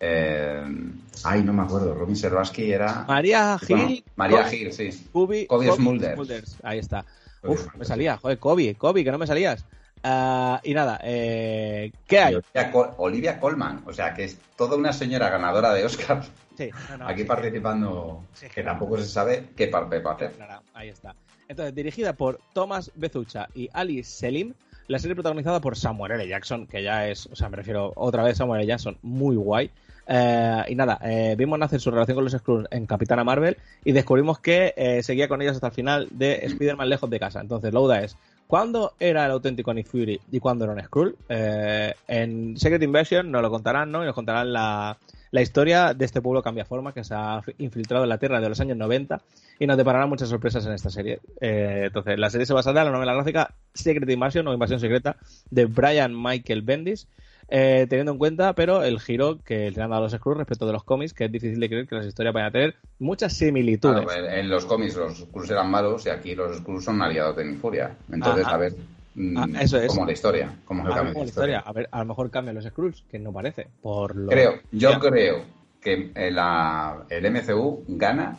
em, ay, no me acuerdo. Robin Serbaski era... María Bueno, Gil. María Kobe- Gil, sí. Kobe, Kobe Kobe Smulders. Ahí está. Uf, me Smulders, salía. Joder, Kobe, Kobe, que no me salías. Ah, y nada, eh, ¿qué hay? Olivia, Col- Olivia Colman, o sea que es toda una señora ganadora de Oscar Sí, no, no, aquí sí, participando, Sí, que tampoco se sabe qué parte va a hacer. Ahí está. Entonces, dirigida por Thomas Bezucha y Ali Selim, la serie protagonizada por Samuel L. Jackson, que ya es, o sea, me refiero otra vez a Samuel L. Jackson, muy guay. Eh, y nada, eh, vimos nacer su relación con los Skrulls en Capitana Marvel y descubrimos que eh, seguía con ellos hasta el final de Spider-Man lejos de casa. Entonces, la duda es, ¿cuándo era el auténtico Nick Fury y cuándo era un Skrull? Eh, en Secret Invasion nos lo contarán, ¿no? Y nos contarán la, la historia de este pueblo cambiaforma que se ha infiltrado en la Tierra de los años 90 y nos depararán muchas sorpresas en esta serie. Eh, entonces, la serie se basará en la novela gráfica Secret Invasion o Invasión Secreta de Brian Michael Bendis, eh, teniendo en cuenta, pero el giro que le han dado los Skrulls respecto de los cómics, que es difícil de creer que las historias vayan a tener muchas similitudes. Claro, en, los cómics los Skrulls eran malos y aquí los Skrulls son aliados de Nick Furia. Entonces, Ah, ah. a ver, mm, Ah, eso es. cómo la historia, el a, cambio de la historia. historia. a ver, a lo mejor cambian los Skrulls, que no parece. Por lo... Creo, yo Ya. creo que el, la- el MCU gana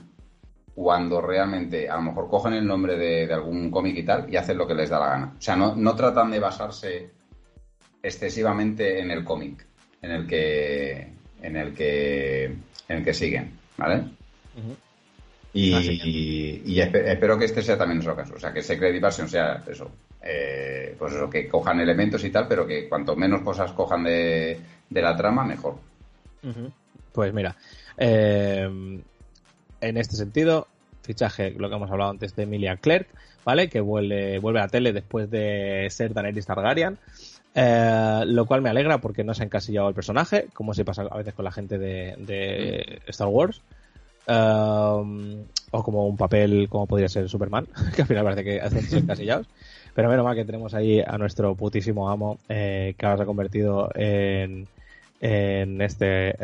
cuando realmente a lo mejor cogen el nombre de, de algún cómic y tal y hacen lo que les da la gana. O sea, no, no tratan de basarse excesivamente en el cómic en el que en el que en el que siguen, ¿vale? Y, Así y- y espe- espero que este sea también nuestro caso. O sea, que Secret Invasion sea eso. eh, pues eso, que cojan elementos y tal, pero que cuanto menos cosas cojan de, la trama, mejor. Pues mira, eh, en este sentido, fichaje, lo que hemos hablado antes de Emilia Clark, ¿vale? Que vuelve, vuelve a la tele después de ser Daenerys Targaryen. Eh, lo cual me alegra porque no se ha encasillado el personaje, como se pasa a veces con la gente de, Star Wars. Eh, o como un papel como podría ser Superman, que al final parece que hacen encasillados. Pero menos mal que tenemos ahí a nuestro putísimo amo, eh, que ahora se ha convertido en, en este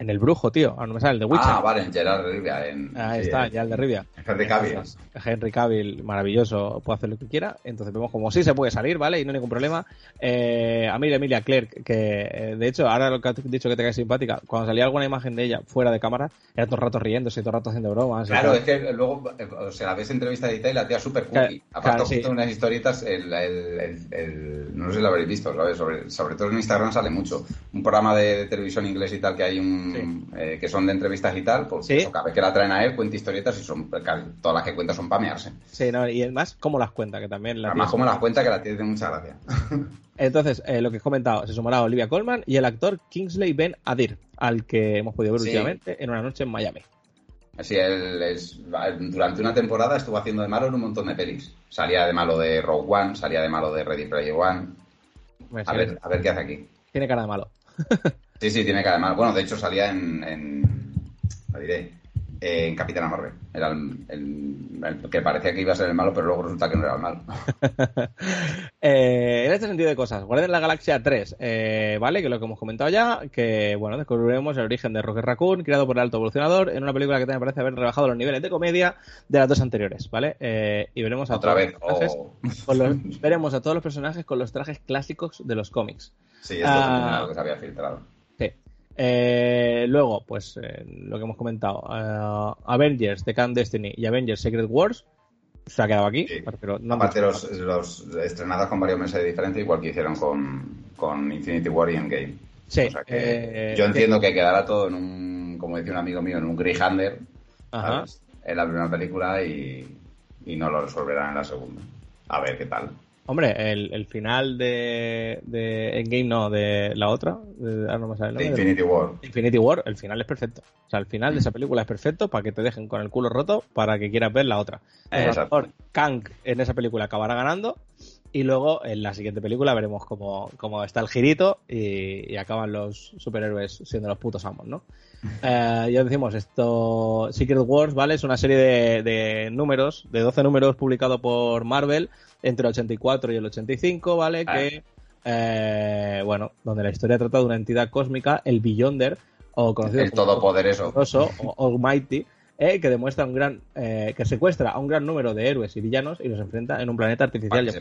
en el brujo, tío. Ahora no me sale, el de Witcher. Ah, vale, en Gerard de Rivia. En, Ahí está, ya el de Rivia. Henry Cavill. Henry Cavill, maravilloso, puede hacer lo que quiera. Entonces vemos como sí se puede salir, ¿vale? Y no hay ningún problema. Eh, a mí, Emilia Clark, que eh, de hecho, ahora lo que has dicho que te cae simpática, cuando salía alguna imagen de ella fuera de cámara, era todo el rato riéndose, todo el rato haciendo bromas. Claro, es que luego, o sea, ves entrevista y la tía súper cookie. Aparte, justo unas historietas, el, el, no sé si lo habréis visto, ¿sabes? Sobre, sobre todo en Instagram sale mucho. Un programa de, televisión inglés y tal que hay un que son de entrevistas y tal, pues eso, cada vez que la traen a él cuenta historietas y son todas las que cuenta son pamearse. Sí, no, y además, ¿cómo las cuenta? Que también la Además, cómo las cuenta que la tiene mucha gracia. Entonces, eh, lo que he comentado, se sumará Olivia Colman y el actor Kingsley Ben Adir, al que hemos podido ver últimamente en una noche en Miami. Así, él es, durante una temporada estuvo haciendo de malo en un montón de pelis. Salía de malo de Rogue One, salía de malo de Ready Player One. Pues a, ver, a ver qué hace aquí. Tiene cara de malo. Sí, sí, tiene que además. Bueno, de hecho salía en. en lo diré. en Capitana Marvel. Era el, que parecía que iba a ser el malo, pero luego resulta que no era el malo. Eh, en este sentido de cosas, Guardian la Galaxia 3, eh, ¿vale? Que lo que hemos comentado ya, que bueno, descubriremos el origen de Rocket Raccoon, creado por el alto evolucionador, en una película que también parece haber rebajado los niveles de comedia de las dos anteriores, ¿vale? Eh, y veremos a Otra vez. Oh. veremos a todos los personajes con los trajes clásicos de los cómics. Sí, esto ah, es lo que se había filtrado. Eh, luego, pues eh, lo que hemos comentado, eh, Avengers, The Can Destiny y Avengers Secret Wars se ha quedado aquí. Pero no Aparte, los, los, estrenados con varios meses de diferencia, igual que hicieron con, Infinity War y Endgame. Sí. yo entiendo que quedará todo en un, como decía un amigo mío, en un Grihander en la primera película y, y no lo resolverán en la segunda. A ver qué tal. Hombre, el, final de, de Endgame, no, de la otra, de, ah, no me sale Infinity War. Infinity War, el final es perfecto. O sea, el final de esa película es perfecto para que te dejen con el culo roto para que quieras ver la otra. Exacto. Kang en esa película acabará ganando y luego en la siguiente película veremos cómo, cómo está el girito y, acaban los superhéroes siendo los putos amos, ¿no? Eh, ya decimos, esto, Secret Wars, ¿vale? Es una serie de, de números, de 12 números publicado por Marvel entre el 84 y el 85, ¿vale? Ah. Que, eh, bueno, donde la historia trata de una entidad cósmica, el Beyonder, o conocido el como Todopoderoso, o Almighty, eh, que demuestra un gran, eh, que secuestra a un gran número de héroes y villanos y los enfrenta en un planeta artificial.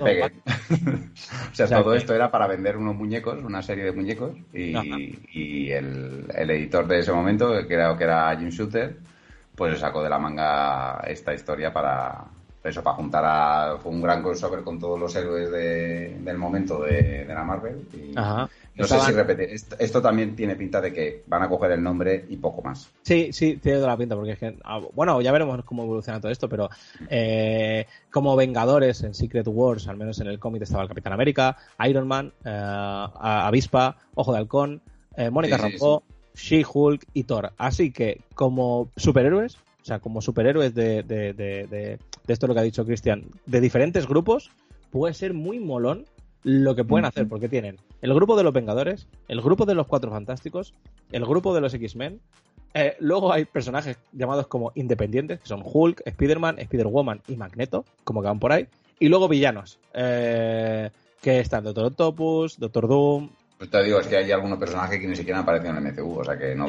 o sea, todo esto era para vender unos muñecos, una serie de muñecos, y, el, editor de ese momento, que era, que era Jim Shooter, pues sacó de la manga esta historia para, eso, para juntar a. Fue un gran crossover con todos los héroes del momento de, la Marvel. Y No sé si repetir. Esto, también tiene pinta de que van a coger el nombre y poco más. Sí, sí, tiene toda la pinta, porque es que. Ah, bueno, ya veremos cómo evoluciona todo esto, pero eh, como Vengadores en Secret Wars, al menos en el cómic estaba el Capitán América, Iron Man, eh, Avispa, Ojo de Halcón, eh, Mónica Rambeau, She-Hulk y Thor. Así que, como superhéroes, o sea, como superhéroes de, de, de, de, esto lo que ha dicho Cristian, de diferentes grupos, puede ser muy molón lo que pueden hacer, porque tienen el grupo de los Vengadores, el grupo de los Cuatro Fantásticos, el grupo de los X-Men, eh, luego hay personajes llamados como independientes, que son Hulk, Spider-Man, Spider-Woman y Magneto, como que van por ahí, y luego villanos, eh, que están Doctor Octopus, Doctor Doom, pues te digo, es que hay algunos personajes que ni siquiera aparecen en el MCU, o sea que no,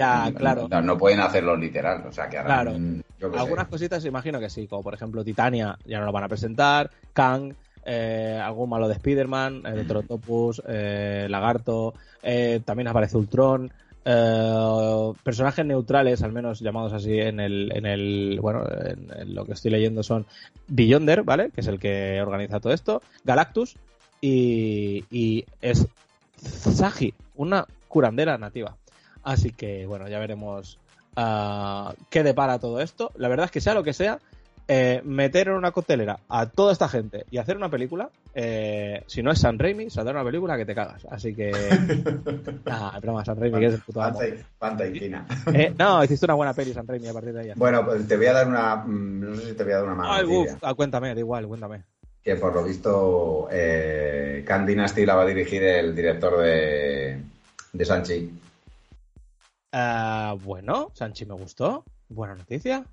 no, pueden hacerlo literal, o sea que ahora, claro. Algunas cositas imagino que sí, como por ejemplo Titania ya no lo van a presentar, Kang, eh, algún malo de Spider-Man, eh, eh, Lagarto, eh, también aparece Ultron, personajes neutrales, al menos llamados así en el, en el bueno, en, lo que estoy leyendo son Beyonder, ¿vale? Que es el que organiza todo esto, Galactus y, y es Sagi, una curandera nativa. Así que, bueno, ya veremos uh, qué depara todo esto. La verdad es que sea lo que sea, eh, meter en una coctelera a toda esta gente y hacer una película, eh, si no es San Raimi, saldrá una película que te cagas. Así que. broma, San Raimi, que es el puto amo. Panta y. Eh, no, hiciste una buena peli, San Raimi, a partir de ahí. Bueno, pues te voy a dar una. mm, No sé si te voy a dar una mano. Ay, uf, ah, cuéntame, da igual, cuéntame. que por lo visto eh, Khan Dynasty la va a dirigir el director de, de Sanchi. Ah, bueno, Sanchi me gustó. Buena noticia.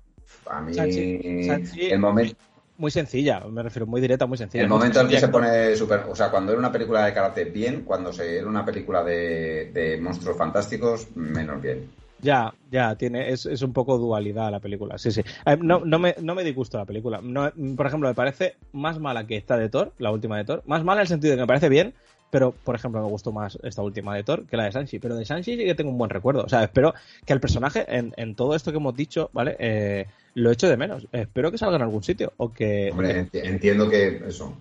A mí, Sanchi- Sanchi- el, momen- Muy sencilla, me refiero muy directa, muy sencilla. el momento en que se pone super. O sea, cuando era una película de karate, bien. Cuando se era una película de, de monstruos fantásticos, menos bien. Ya, ya, tiene, es, es un poco dualidad la película, sí, sí. No, no, me, no me disgusta la película. No, por ejemplo, me parece más mala que esta de Thor, la última de Thor. Más mala en el sentido de que me parece bien, pero, por ejemplo, me gustó más esta última de Thor que la de Sanchi. Pero de Sanchi sí que tengo un buen recuerdo. O sea, espero que el personaje, en, en todo esto que hemos dicho, ¿vale? Eh, lo echo de menos. Espero que salga en algún sitio. O que. Hombre, enti- entiendo que eso.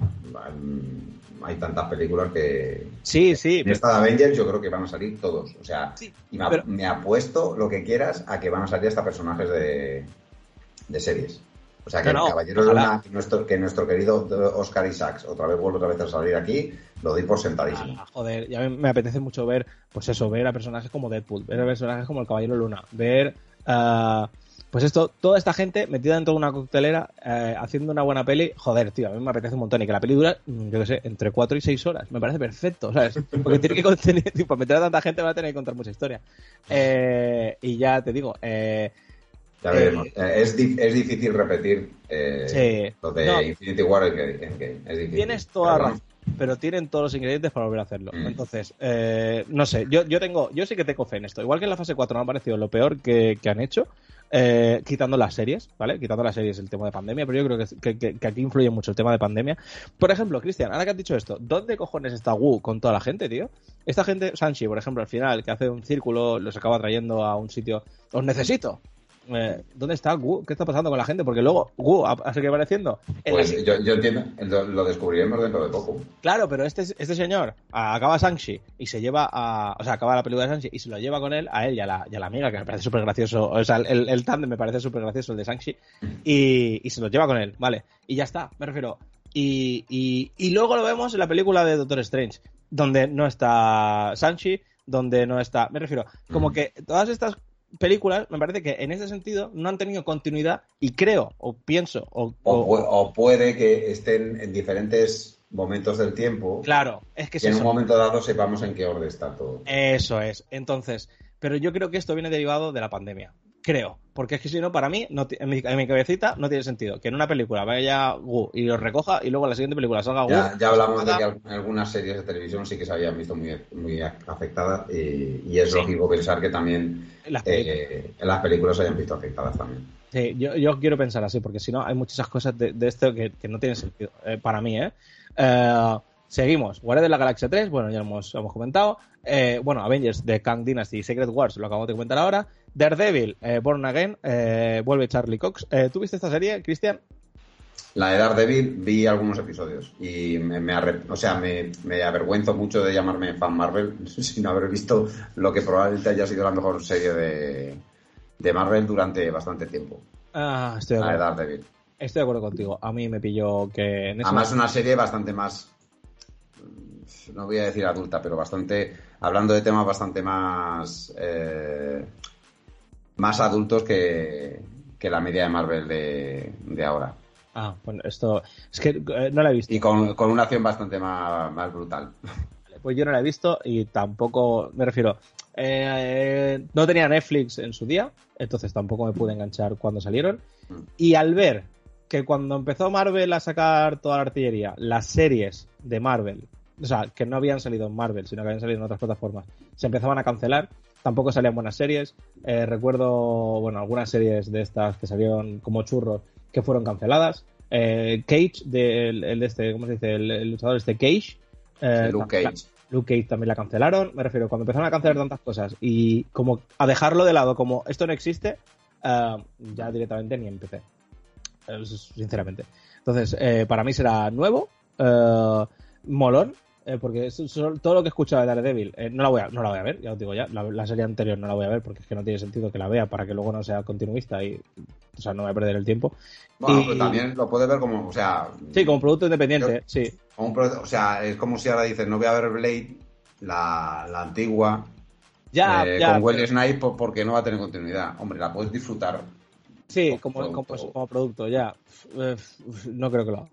Hay tantas películas que. Sí, sí. En esta de Avengers yo creo que van a salir todos. O sea, Sí, y me, pero- me apuesto lo que quieras a que van a salir hasta personajes de, de series. O sea, que No, el Caballero de. Luna, nuestro, que nuestro querido Oscar Isaacs otra vez vuelve otra vez a salir aquí, lo doy por sentadísimo. Ah, joder, ya me, me apetece mucho ver, pues eso, ver a personajes como Deadpool, ver a personajes como el Caballero Luna, ver, ah, pues esto, toda esta gente metida dentro de una coctelera, eh, haciendo una buena peli, joder, tío, a mí me apetece un montón y que la peli dura, mm, yo qué sé, entre 4 y 6 horas, me parece perfecto, ¿sabes? Porque tiene que contener, tipo, para meter a tanta gente va a tener que contar mucha historia. Eh, y ya te digo, eh, Ya eh, veremos. Eh, es, di- es difícil repetir eh, Sí. lo de No. Infinity War en que, en que es difícil. Tienes toda razón, pero tienen todos los ingredientes para volver a hacerlo. Mm. Entonces, eh, no sé, yo, yo tengo, yo sí que tengo fe en esto. Igual que en la fase 4 me ha parecido lo peor que, que han hecho, eh, quitando las series, ¿vale? Quitando las series el tema de pandemia, pero yo creo que, que- que- que aquí influye mucho el tema de pandemia. Por ejemplo, Cristian, ahora que has dicho esto, ¿dónde cojones está Wu con toda la gente, tío? Esta gente, Sanchi, por ejemplo, al final, que hace un círculo, los acaba trayendo a un sitio, os necesito. Eh, ¿Dónde está Wu? ¿Qué está pasando con la gente? Porque luego ha seguido apareciendo. la Pues yo, yo entiendo, lo, lo descubriremos dentro de poco. Claro, pero este, este señor acaba Shang-Chi y se lleva a. O sea, acaba la película de Shang-Chi y se lo lleva con él, a él y a la, y a la amiga, que me parece súper gracioso. O sea, el, el tándem me parece súper gracioso, el de Shang-Chi. Y, y se lo lleva con él, ¿vale? Y ya está, me refiero. Y, y, y luego lo vemos en la película de Doctor Strange, donde no está Shang-Chi, donde no está. Me refiero, como Mm. que todas estas películas, me parece que en ese sentido no han tenido continuidad y creo, o pienso, o. O, o- pu- o puede que estén en diferentes momentos del tiempo claro, es que es en eso. un momento dado sepamos en qué orden está todo. Eso es. Entonces, pero yo creo que esto viene derivado de la pandemia. Creo. Porque es que si no, para mí, no en, mi, en mi cabecita, no tiene sentido que en una película vaya Gu y los recoja y luego en la siguiente película salga Gu. Ya, ya hablamos de que al- algunas series de televisión sí que se habían visto muy, muy afectadas y, y es Sí. lógico pensar que también Las películas. eh, en las películas se hayan visto afectadas también. Sí, yo, yo quiero pensar así, porque si no, hay muchas cosas de, de esto que, que no tienen sentido. eh, para mí, ¿eh? Eh, Seguimos. Guardias de la Galaxia 3, bueno, ya lo hemos, hemos comentado. Eh, bueno, Avengers de Kang Dynasty y Secret Wars, lo acabamos de comentar ahora. Daredevil, eh, Born Again, eh, vuelve Charlie Cox. ¿Tú viste esta serie, Cristian? La de Daredevil vi algunos episodios y me, me o sea, me, me avergüenzo mucho de llamarme fan Marvel sin haber visto lo que probablemente haya sido la mejor serie de, de Marvel durante bastante tiempo. Ah, estoy de La de acuerdo. Daredevil. Estoy de acuerdo contigo. A mí me pilló que en Además, una serie bastante más. No voy a decir adulta, pero bastante. Hablando de temas bastante más. eh, más adultos que, que la media de Marvel de, de ahora. Ah, bueno, esto es que eh, no la he visto. Y con, con una acción bastante más, más brutal. Pues yo no la he visto y tampoco, me refiero, eh, no tenía Netflix en su día, entonces tampoco me pude enganchar cuando salieron. Mm. Y al ver que cuando empezó Marvel a sacar toda la artillería, las series de Marvel, o sea, que no habían salido en Marvel, sino que habían salido en otras plataformas, se empezaban a cancelar, tampoco salían buenas series. Eh, recuerdo, bueno, algunas series de estas que salieron como churros que fueron canceladas. Eh, Cage, de, el, este, ¿cómo se dice? El, el luchador este Cage. eh, Luke Cage. Luke Cage también la cancelaron. Me refiero, cuando empezaron a cancelar tantas cosas y como a dejarlo de lado, como esto no existe, ya directamente ni empecé. Sinceramente. Entonces, para mí será nuevo, molón, eh, porque es- todo lo que he escuchado de Daredevil, eh, no, la voy a, no la voy a ver, ya os digo ya. La, la serie anterior no la voy a ver porque es que no tiene sentido que la vea para que luego no sea continuista y o sea, no voy a perder el tiempo. Bueno, Y- pero también lo puedes ver como, o sea... Sí, como producto independiente, sí. como un pro- o sea, es como si ahora dices, no voy a ver Blade, la, la antigua, Ya, eh, ya. con Wesley Snipes por- porque no va a tener continuidad. Hombre, la puedes disfrutar. Sí, como como, producto. como producto, ya. No creo que lo haga.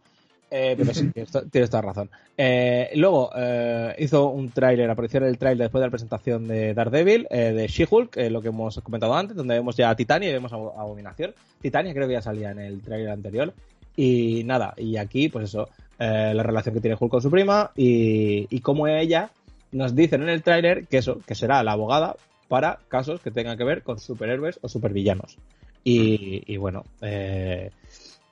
Eh, pero sí, tienes, tienes toda razón. Eh, luego eh, hizo un tráiler, apareció en el tráiler después de la presentación de Daredevil, eh, de She-Hulk, eh, lo que hemos comentado antes, donde vemos ya a Titania y vemos a a Abominación. Titania creo que ya salía en el tráiler anterior. Y nada, y aquí, pues eso, eh, la relación que tiene Hulk con su prima y, y cómo ella nos dicen en el tráiler que eso, que será la abogada para casos que tengan que ver con superhéroes o supervillanos. Y, y bueno, eh,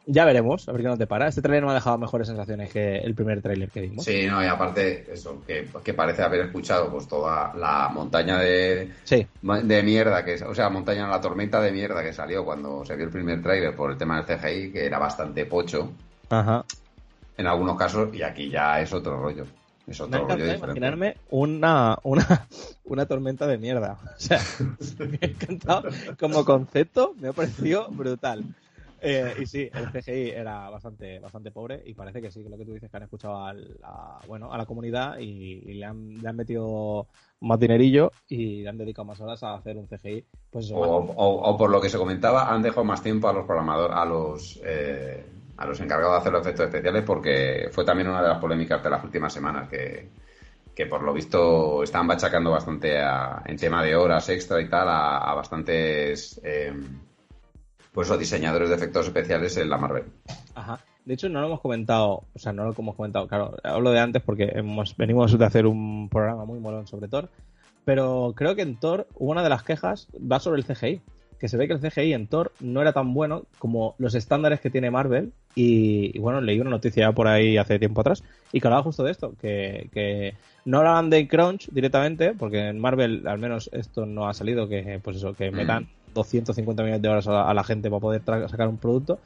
ya veremos, a ver qué nos depara. Este tráiler no me ha dejado mejores sensaciones que el primer tráiler que vimos. Sí, no, y aparte, eso, que, que parece haber escuchado pues toda la montaña de, Sí, de mierda, que o sea, montaña, la tormenta de mierda que salió cuando se vio el primer tráiler por el tema del CGI, que era bastante pocho ajá. en algunos casos, y aquí ya es otro rollo. Es Me otro rollo encantado diferente. imaginarme una, una, una tormenta de mierda. O sea, me ha encantado como concepto, me ha parecido brutal. Eh, y sí, el CGI era bastante, bastante pobre y parece que sí, que lo que tú dices, que han escuchado al- a, bueno, a la comunidad y, le, han, le han metido más dinerillo y le han dedicado más horas a hacer un CGI. Pues O, o- o por lo que se comentaba, han dejado más tiempo a los programadores, a los eh, a los encargados de hacer los efectos especiales, porque fue también una de las polémicas de las últimas semanas que, que por lo visto están bachacando bastante a- en tema de horas extra y tal a, a bastantes eh, pues o diseñadores de efectos especiales en la Marvel. Ajá. De hecho, no lo hemos comentado, o sea, no lo hemos comentado, claro, hablo de antes porque hemos, venimos de hacer un programa muy molón sobre Thor, pero creo que en Thor una de las quejas va sobre el CGI, que se ve que el CGI en Thor no era tan bueno como los estándares que tiene Marvel y, y bueno, leí una noticia por ahí hace tiempo atrás y que hablaba justo de esto, que, que no hablaban de crunch directamente, porque en Marvel al menos esto no ha salido, que pues eso, que Mm. Metan 250 millones de horas a la, a la gente para poder sacar un producto,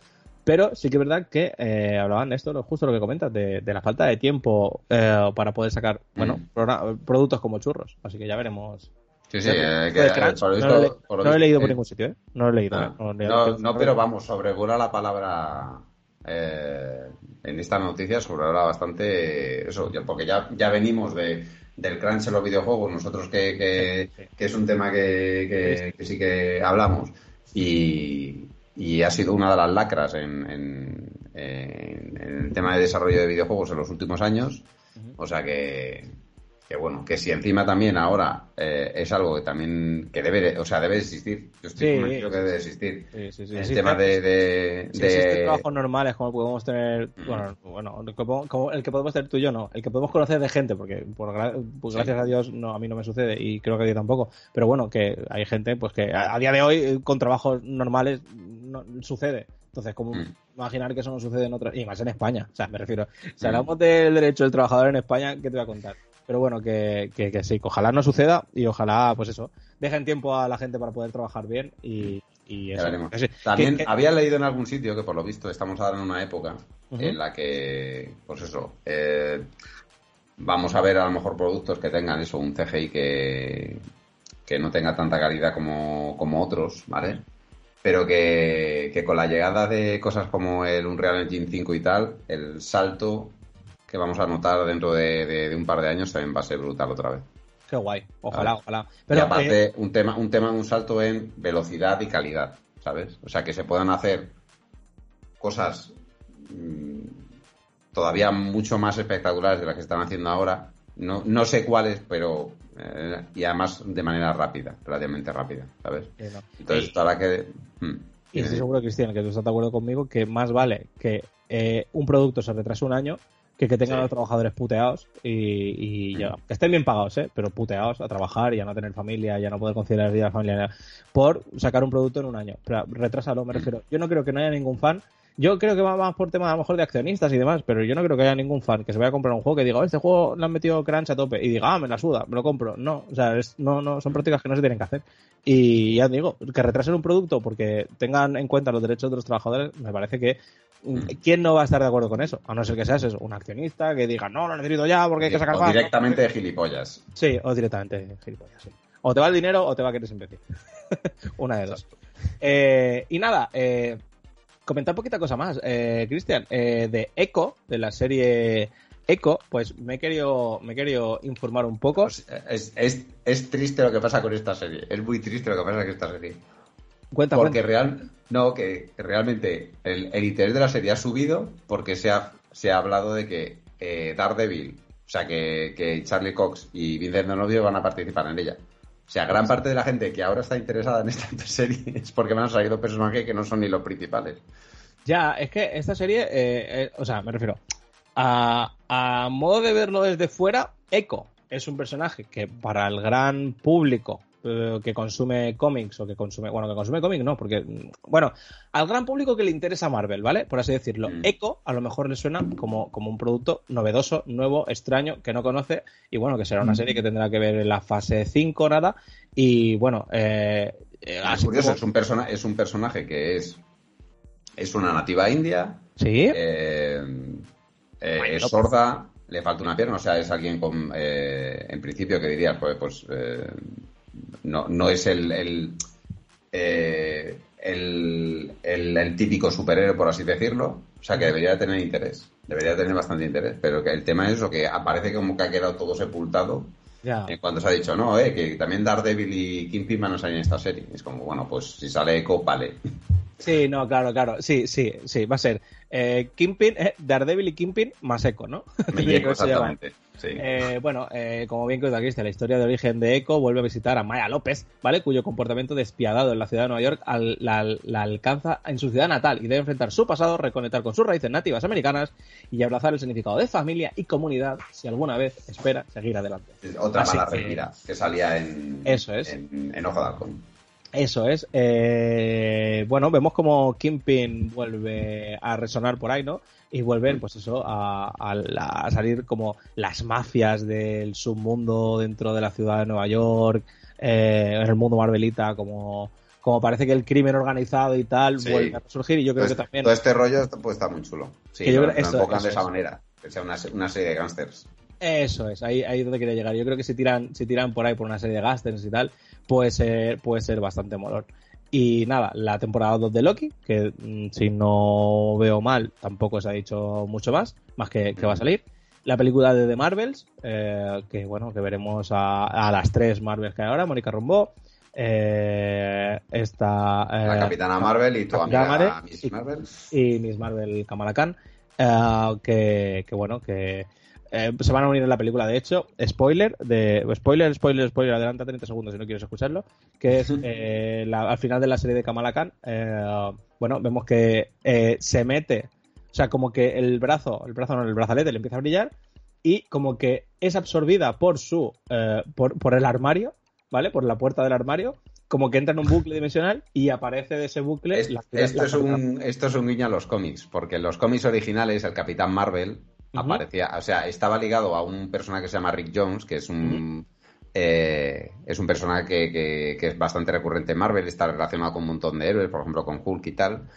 pero sí que es verdad que eh, hablaban de esto, lo- justo lo que comentas, de, de la falta de tiempo eh, para poder sacar, bueno, Mm. productos como churros. Así que ya veremos. Sí, sí, eh, que, Crunch, por no, lo he, visto- por lo no lo he visto- leído por ningún sitio, ¿eh? No lo he leído. Ah, no, No, no, pero vamos, sobrevuela la palabra eh, en esta noticia, sobrevuela bastante eso, porque ya, ya venimos de, del crunch en los videojuegos, nosotros que, que, Sí, sí. que es un tema que, que- que sí que hablamos, y, y ha sido una de las lacras en, en- en- en el tema de desarrollo de videojuegos en los últimos años, o sea que, que bueno, que si encima también ahora eh, es algo que también que debe, o sea, debe existir. Yo estoy Sí, convencido que debe existir. Sí, sí, sí, el existe- tema de, de, de- trabajos normales como podemos tener, Mm. bueno, bueno como el que podemos tener tú y yo no, el que podemos conocer de gente, porque por, pues gracias a Dios no, a mí no me sucede y creo que a ti tampoco, pero bueno, que hay gente pues que a, a día de hoy eh, con trabajos normales no, sucede. Entonces, como Mm. imaginar que eso no sucede en otras, y más en España, o sea, me refiero, si Mm. hablamos del derecho del trabajador en España, ¿qué te voy a contar? Pero bueno, que, que, que sí, que ojalá no suceda y ojalá, pues eso, dejen tiempo a la gente para poder trabajar bien y, y eso. sí. También había leído en algún sitio que por lo visto estamos ahora en una época en la que, pues eso, eh, vamos a ver a lo mejor productos que tengan eso, un CGI que, que no tenga tanta calidad como, como otros, ¿vale? Pero que, que con la llegada de cosas como el Unreal Engine 5 y tal, el salto que vamos a notar dentro de, de- de un par de años también va a ser brutal otra vez. Qué guay, ojalá, ojalá. y aparte, eh, un tema, un tema, un salto en velocidad y calidad, ¿sabes? O sea, que se puedan hacer cosas mm, todavía mucho más espectaculares de las que están haciendo ahora. No, no sé cuáles, pero. eh, y además de manera rápida, relativamente rápida, ¿sabes? Entonces, ahora que. mm, Y estoy seguro, Cristian, que tú estás de acuerdo conmigo que más vale que eh, un producto se retrase un año que que tengan Sí. a los trabajadores puteados y, y ya, que estén bien pagados, ¿eh? pero puteados a trabajar y a no tener familia, ya no poder conciliar el día de la familia por sacar un producto en un año. Pero retrásalo, me refiero. Yo no creo que no haya ningún fan. Yo creo que va más por tema a lo mejor de accionistas y demás, pero yo no creo que haya ningún fan que se vaya a comprar un juego que diga, "Oh, este juego le han metido crunch a tope y diga, ah, me la suda, me lo compro. No, o sea, es- no, no, son prácticas que no se tienen que hacer. Y ya digo, que retrasen un producto porque tengan en cuenta los derechos de los trabajadores, me parece que mm, ¿quién no va a estar de acuerdo con eso? A no ser que seas eso, un accionista que diga, no, lo necesito ya porque hay que sacar o pasta". directamente de gilipollas. Sí, o directamente gilipollas, sí. O te va el dinero o te va a querer imbécil. Una de dos. Eh, y nada, eh, comentar poquita cosa más, eh, Cristian, eh, de Echo, de la serie Echo, pues me he querido, me he querido informar un poco. Pues, es, es, es, triste lo que pasa con esta serie. Es muy triste lo que pasa con esta serie. Cuenta, porque real, no, que realmente el, el, interés de la serie ha subido porque se ha, se ha hablado de que eh, Daredevil, o sea, que, que, Charlie Cox y Vincent D'Onofrio van a participar en ella. O sea, gran parte de la gente que ahora está interesada en esta serie es porque me han salido personajes que no son ni los principales. Ya, es que esta serie, eh, eh, o sea, me refiero, a, a, modo de verlo desde fuera, Echo es un personaje que para el gran público eh, que consume cómics o que consume, bueno, que consume cómics no, porque, bueno, al gran público que le interesa Marvel, ¿vale? Por así decirlo. Mm. Echo a lo mejor le suena como, como un producto novedoso, nuevo, extraño, que no conoce y bueno, que será una serie que tendrá que ver en la fase 5, nada. Y bueno, eh, es curioso, como... es, un persona, es un personaje que es es una nativa india. Sí. Eh, eh, es sorda, le falta una pierna, o sea, es alguien con, eh, en principio, que dirías, pues, pues no, no es el el, el, el, el, típico superhéroe, por así decirlo. O sea, que debería tener interés, debería tener bastante interés, pero que el tema es lo que aparece como que ha quedado todo sepultado. Ya. Cuando se ha dicho, no, eh, que también Daredevil y Kingpin van a salir en esta serie. Es como, bueno, pues si sale Echo, vale. Sí, no, claro, claro. Sí, sí, sí. Va a ser eh, Kingpin, eh, Daredevil y Kingpin más Echo, ¿no? Exactamente. Sí. Eh, bueno, eh, como bien está la historia de origen de Echo vuelve a visitar a Maya López, ¿vale? Cuyo comportamiento despiadado en la ciudad de Nueva York al, la, la, alcanza en su ciudad natal y debe enfrentar su pasado, reconectar con sus raíces nativas americanas y abrazar el significado de familia y comunidad si alguna vez espera seguir adelante. Otra Así mala que... que salía en, Eso es. en, en Ojo de Halcón. Eso es. Eh, bueno, vemos como Kingpin vuelve a resonar por ahí, ¿no? Y vuelven, pues eso, a, a, a, salir como las mafias del submundo dentro de la ciudad de Nueva York, eh, en el mundo Marvelita, como, como parece que el crimen organizado y tal Sí. vuelve a surgir. Y yo creo Pues, que también. Todo este rollo pues, está muy chulo. Sí, Que yo lo, creo- lo eso- enfocan eso de esa es. manera. Que sea una, una serie de gángsters. Eso es, ahí, ahí es donde quería llegar. Yo creo que si tiran, si tiran por ahí por una serie de gásteres y tal, puede ser, puede ser bastante molón. Y nada, la temporada 2 de Loki, que mm, si no veo mal, tampoco se ha dicho mucho más, más que, que va a salir. La película de The Marvels, eh, que bueno, que veremos a, a las tres Marvels que hay ahora, Mónica Rambeau, eh, esta... eh, La Capitana Marvel y tu amiga Marvel Miss y- Marvel. y Miss Marvel Kamala Khan, eh, que, que bueno, que eh, se van a unir en la película, de hecho, spoiler, de spoiler, spoiler, spoiler, adelanta 30 segundos si no quieres escucharlo, que es eh, la- al final de la serie de Kamala Khan, eh, bueno, vemos que se mete, o sea, como que el brazo, el brazo no, el brazalete le empieza a brillar y como que es absorbida por su, por, por el armario, ¿vale? Por la puerta del armario, como que entra en un bucle dimensional y aparece de ese bucle Es- la- esto, la es un, esto es un guiño a los cómics, porque en los cómics originales el Capitán Marvel Aparecía, o sea, estaba ligado a un personaje que se llama Rick Jones, que es un eh, es un personaje que, que- que es bastante recurrente en Marvel, está relacionado con un montón de héroes, por ejemplo con Hulk y tal,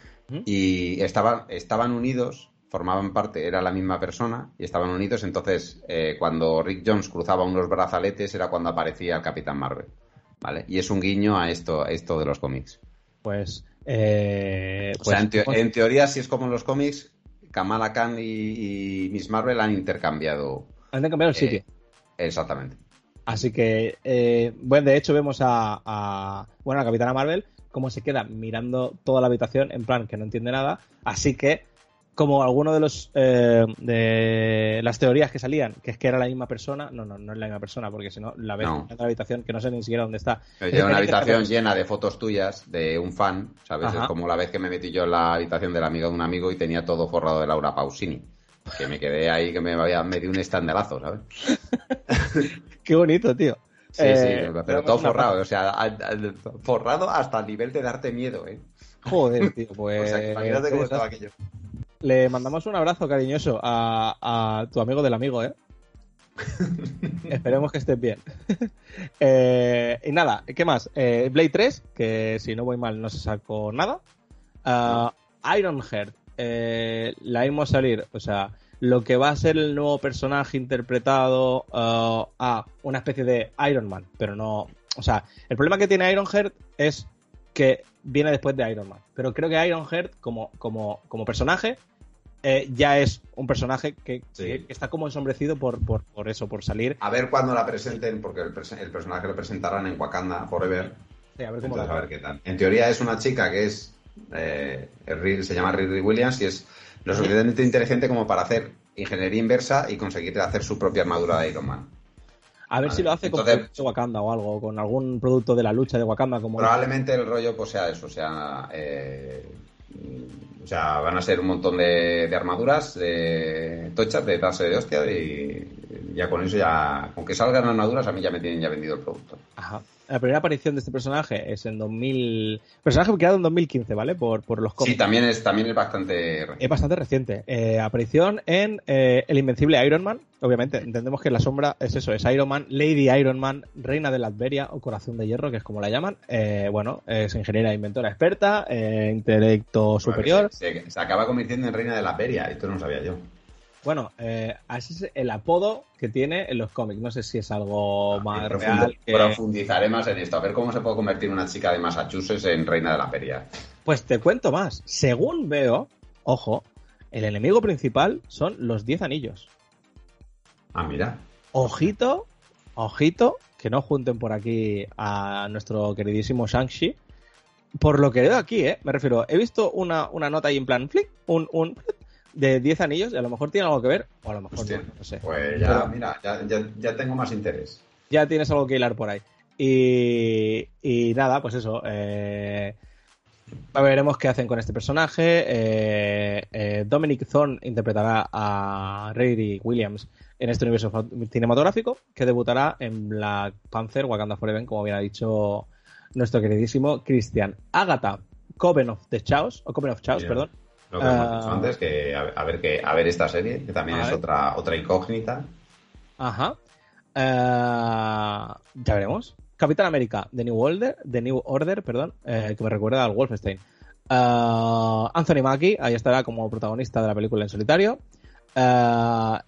y estaban, estaban unidos, formaban parte, era la misma persona, y estaban unidos, entonces eh, cuando Rick Jones cruzaba unos brazaletes era cuando aparecía el Capitán Marvel. ¿Vale? Y es un guiño a esto, a esto de los cómics. pues, eh, O sea, pues- en, teo- pues- en teoría, si es como en los cómics, Kamala Khan y, y Miss Marvel han intercambiado. han de cambiar el sitio. eh, exactamente. Así que, eh, bueno, de hecho vemos a, a, bueno, a Capitana Marvel como se queda mirando toda la habitación en plan que no entiende nada. Así que, como alguno de los eh, de las teorías que salían, que es que era la misma persona, no, no, no es la misma persona, porque si no la ves No. en la habitación que no sé ni siquiera dónde está. Lleva una Eh, habitación eh, llena de fotos tuyas de un fan, ¿sabes? Ajá. Es como la vez que me metí yo en la habitación del amigo de un amigo y tenía todo forrado de Laura Pausini. Que me quedé ahí, que me había medio un estandalazo, ¿sabes? Qué bonito, tío. Sí, Eh, sí, pero pero todo forrado, o sea, forrado hasta el nivel de darte miedo, ¿eh? Joder, tío, O pues. sea, que imagínate cómo eh, estaba aquello. Le mandamos un abrazo cariñoso a, a tu amigo del amigo, ¿eh? Esperemos que estés bien. Eh, y nada, ¿qué más? Eh, Blade 3, que si no voy mal no se sacó nada. Ah, Ironheart, eh, la vimos salir, o sea, lo que va a ser el nuevo personaje interpretado ah, a una especie de Iron Man, pero no, O sea, el problema que tiene Ironheart es que viene después de Iron Man. Pero creo que Ironheart, como, como, como personaje, eh, ya es un personaje que, Sí. que está como ensombrecido por, por, por eso, por salir. A ver cuándo la presenten, porque el, perso- el personaje lo presentarán en Wakanda Forever. Sí, a ver cómo Entonces, a ver qué tal. En teoría es una chica que es. eh, se llama Riri Williams y es lo suficientemente inteligente como para hacer ingeniería inversa y conseguir hacer su propia armadura de Iron Man. A ver Vale, si lo hace con entonces- Wakanda o algo, con algún producto de la lucha de Wakanda como Probablemente el rollo pues sea eso, sea. eh, o sea, van a ser un montón de, armaduras, de tochas, de darse de hostia y ya con eso ya. Con que salgan armaduras a mí ya me tienen ya vendido el producto. Ajá. La primera aparición de este personaje es en 2000. Personaje creado en 2015, ¿vale? Por, por los cómics. Sí, también es, también es bastante. Es bastante reciente. Eh, aparición en eh, El Invencible Iron Man. Obviamente, entendemos que la sombra es eso: es Iron Man, Lady Iron Man, Reina de la Adveria o Corazón de Hierro, que es como la llaman. Eh, bueno, es ingeniera inventora experta, eh, intelecto superior. Se, se- se acaba convirtiendo en reina de la esto no lo sabía yo. Bueno, eh, ese es el apodo que tiene en los cómics. No sé si es algo más Y profundo- real. que- Profundizaré más en esto, a ver cómo se puede convertir una chica de Massachusetts en reina de la feria. Pues te cuento más. Según veo, ojo, el enemigo principal son los 10 anillos. Ah, mira. Ojito, ojito, que no junten por aquí a nuestro queridísimo Shang-Chi. Por lo que veo aquí, ¿eh? Me refiero, he visto una, una nota ahí en plan flick, un, un de 10 anillos, y a lo mejor tiene algo que ver, o a lo mejor Hostia, no, no sé. Pues ya, Pero mira, ya, ya, ya tengo más interés. ya tienes algo que hilar por ahí. Y, y nada, pues eso. Eh, veremos qué hacen con este personaje. Eh, eh, Dominic Thorne interpretará a Riri Williams en este universo cinematográfico que debutará en Black Panther Wakanda Forever, como bien ha dicho nuestro queridísimo Christian. Agatha, Coven of the Chaos, o Coven of Chaos, perdón. Lo que hemos Ah. dicho antes, que a, a ver que a ver esta serie, que también es ver. otra otra incógnita. Ajá. Eh, ya veremos. Capitán América, The New Order, The New Order, perdón, eh, que me recuerda al Wolfenstein. Eh, Anthony Mackie, ahí estará como protagonista de la película en solitario.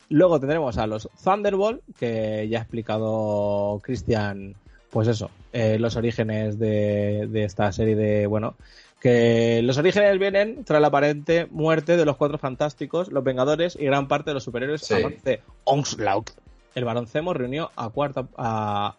Luego tendremos a los Thunderbolt, que ya ha explicado Christian, pues eso, eh, los orígenes de, de esta serie de, bueno, que los orígenes vienen tras la aparente muerte de los Cuatro Fantásticos, los Vengadores y gran parte de los superhéroes Sí. de Onslaught. El Barón Zemo reunió a cuarta a,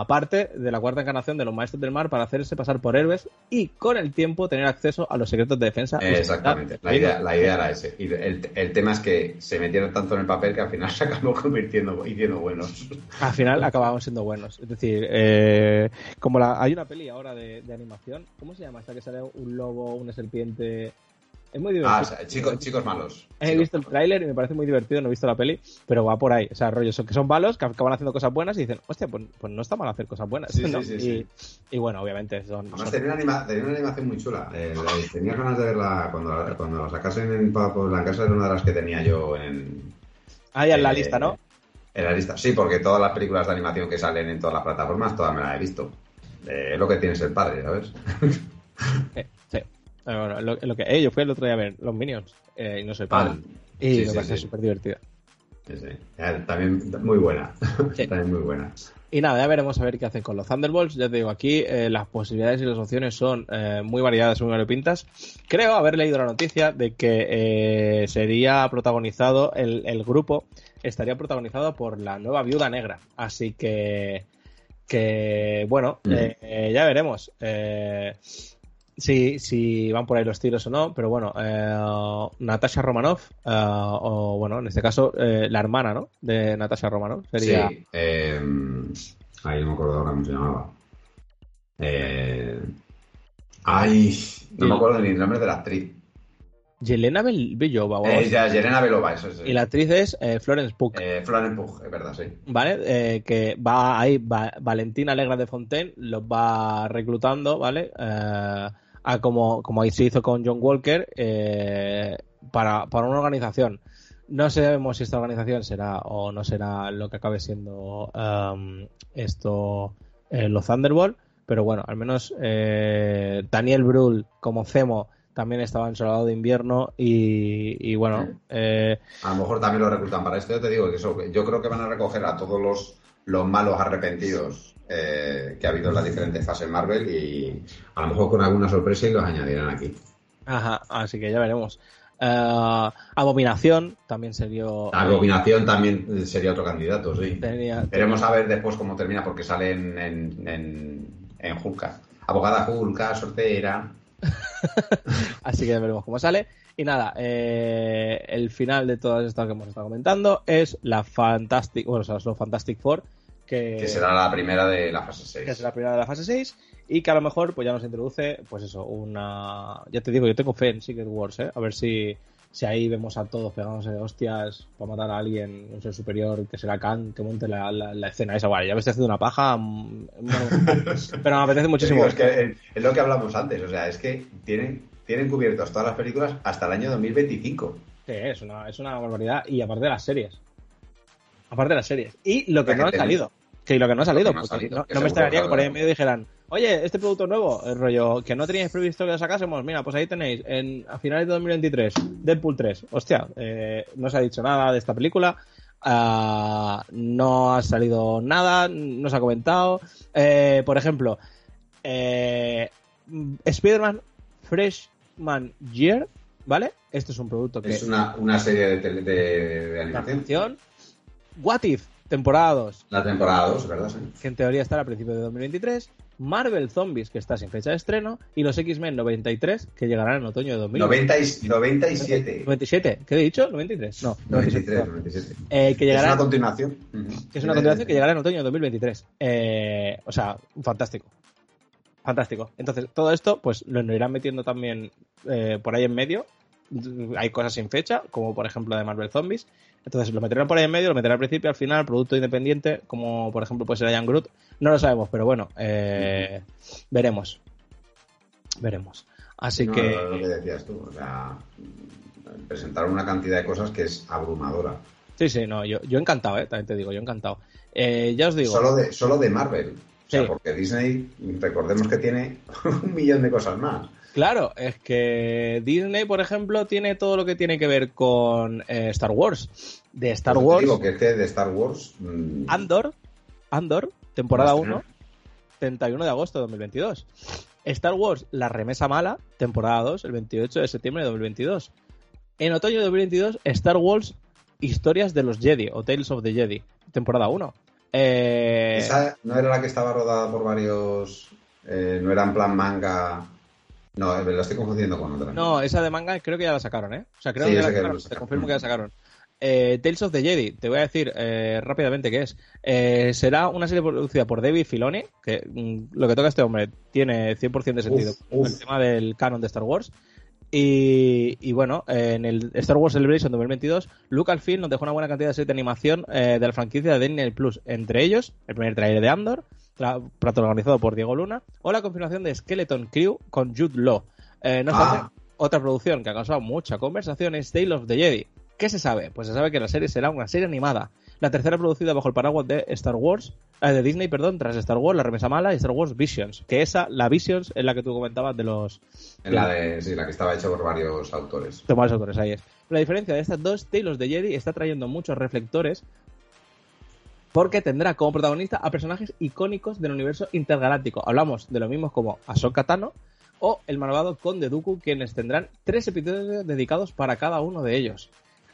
a parte de la cuarta encarnación de los Maestros del Mar para hacerse pasar por héroes y con el tiempo tener acceso a los secretos de defensa. y Exactamente, la idea, la idea era ese. Y el, el tema es que se metieron tanto en el papel que al final se acabó convirtiendo y siendo buenos. Al final acabamos siendo buenos. Es decir, eh, como la, hay una peli ahora de, de animación, ¿cómo se llama? Esta que sale un lobo, una serpiente. Es muy divertido. Ah, o sea, chicos, chicos malos. He Chicos visto el tráiler y me parece muy divertido, no he visto la peli, pero va por ahí. O sea, rollo, son, que son malos, que acaban haciendo cosas buenas y dicen, hostia, pues, pues no está mal hacer cosas buenas. Sí, sí, ¿no? sí, y, sí. y bueno, obviamente son... Además son- tenía una, anima- tenía una animación muy chula. Eh, tenía ganas de verla cuando, la- cuando la sacasen en Papo la casa era una de las que tenía yo en, Ahí en la eh, lista, ¿no? En la lista. Sí, porque todas las películas de animación que salen en todas las plataformas, todas me las he visto. Eh, es lo que tiene ser padre, ¿sabes? Bueno, lo, lo que, eh, yo fui el otro día a ver los Minions eh, y no soy padre. y sí, parece sí. súper divertida. Sí, sí. También muy buena. Sí. También muy buena. Y nada, ya veremos a ver qué hacen con los Thunderbolts. Ya te digo, aquí eh, las posibilidades y las opciones son eh, muy variadas, muy variopintas. Creo haber leído la noticia de que eh, sería protagonizado, el, el grupo estaría protagonizado por la nueva viuda negra. Así que, que bueno, Mm. ya veremos. Eh, si, si van por ahí los tiros o no, pero bueno, eh, Natasha Romanoff, eh, o bueno, en este caso, eh, la hermana, ¿no? De Natasha Romanoff, sería... Sí. eh, ahí no me acuerdo ahora cómo se llamaba. Eh, ay, no me acuerdo ni el nombre de la actriz. Yelena Bel- Belova o. Ella, Yelena Belova, eso es. Y la actriz es eh, Florence Pugh, Eh, Florence Pugh, es verdad, sí. ¿vale? Eh, que va ahí, va- Valentina Alegra de Fontaine los va reclutando, ¿vale? A como, como ahí se hizo con John Walker eh, para, para una organización. No sabemos si esta organización será o no será lo que acabe siendo um, esto, eh, los Thunderbolt, pero bueno, al menos eh, Daniel Brühl como Cemo también estaba en Soldado de Invierno y, y bueno, eh, A lo mejor también lo reclutan para esto. Yo te digo que eso, yo creo que van a recoger a todos los, los malos arrepentidos eh, que ha habido en las diferentes fases Marvel y a lo mejor con alguna sorpresa y los añadirán aquí. Ajá, así que ya veremos. Eh, Abominación también sería. Abominación también sería otro candidato, sí. Veremos a ver después cómo termina porque sale en, en, en, Hulka. Abogada Hulka, sortera. así que ya veremos cómo sale. Y nada, eh, el final de todas estas que hemos estado comentando es la Fantastic, bueno, o sea, Fantastic Four, que, será la primera de la fase 6. Que será la primera de la fase 6 y que a lo mejor pues ya nos introduce, pues eso, una... Ya te digo, yo tengo fe en Secret Wars, ¿eh? A ver si, si ahí vemos a todos pegándose de hostias para matar a alguien, un ser superior, que será Khan, que monte la, la, escena esa. Vale, ya me estoy haciendo una paja, mm, pero me apetece muchísimo. es, que es lo que hablamos antes, o sea, es que tienen tienen cubiertas todas las películas hasta el año 2025. Sí, es una, es una barbaridad. Y aparte de las series. Aparte de las series. Y lo que no ha salido. Que lo que no ha salido. no, me extrañaría que por ahí en medio dijeran, oye, este producto nuevo, el rollo que no teníais previsto que lo sacásemos, mira, pues ahí tenéis, en, a finales de 2023, Deadpool 3. Hostia, eh, no se ha dicho nada de esta película. Ah, no ha salido nada, no se ha comentado. Eh, por ejemplo, eh, Spider-Man Fresh Man Year, ¿vale? Esto es un producto que... Es una, una serie de, de, animación. What If, temporada 2. La temporada 2, ¿verdad? Que en teoría estará a principios de 2023. Marvel Zombies, que está sin fecha de estreno. Y los X-Men 93, que llegarán en otoño de 2023. 97. 97, ¿qué he dicho? 93. No, 93, 97. Eh, que llegará, es una continuación. Que es una continuación que llegará en otoño de 2023. Eh, o sea, fantástico fantástico. Entonces, todo esto, pues lo irán metiendo también eh, por ahí en medio. Hay cosas sin fecha, como por ejemplo de Marvel Zombies. Entonces lo meterán por ahí en medio, lo meterán al principio, al final, producto independiente, como por ejemplo puede ser Ian Groot. No lo sabemos, pero bueno, eh, veremos. Veremos. Así que. Lo que decías tú, o sea, presentaron una cantidad de cosas que es abrumadora. Sí, sí, no, yo, yo encantado, ¿eh? también te digo, yo encantado. Eh, ya os digo. Solo de, solo de Marvel porque Disney, recordemos que tiene un millón de cosas más. Claro, es que Disney, por ejemplo, tiene todo lo que tiene que ver con eh, Star Wars. De Star pues Wars. Digo que este de Star Wars. Mm, Andor, Andor, temporada 1, 31 de agosto de 2022. Star Wars, La Remesa Mala, temporada 2, el 28 de septiembre de 2022. En otoño de 2022, Star Wars, Historias de los Jedi, o Tales of the Jedi, temporada 1. Eh... ¿Esa no era la que estaba rodada por varios... Eh, no era en plan manga... No, la estoy confundiendo con otra. No, esa de manga creo que ya la sacaron, ¿eh? O sea, creo que, ya la sacaron. Te confirmo que ya la sacaron. Eh, Tales of the Jedi, te voy a decir eh, rápidamente qué es. Eh, será una serie producida por David Filoni, que mm, lo que toca este hombre tiene 100% de sentido. El tema del canon de Star Wars. Y, bueno, en el Star Wars Celebration 2022, Lucasfilm nos dejó una buena cantidad de series de animación eh, de la franquicia de Disney Plus, entre ellos el primer trailer de Andor, protagonizado por Diego Luna, o la confirmación de Skeleton Crew con Jude Law. Eh, no ah. otra producción que ha causado mucha conversación es Tale of the Jedi. ¿Qué se sabe? Pues se sabe que la serie será una serie animada la tercera producida bajo el paraguas de Star Wars, eh, de Disney, perdón, tras Star Wars, La Remesa Mala y Star Wars Visions, que esa, la Visions, es la que tú comentabas de los... la de, sí, la que estaba hecha por varios autores. Por varios autores, ahí es. La diferencia de estas dos Talos de Jedi está trayendo muchos reflectores porque tendrá como protagonista a personajes icónicos del universo intergaláctico. Hablamos de lo mismo como Ahsoka Tano o el malvado Conde Dooku, quienes tendrán tres episodios dedicados para cada uno de ellos.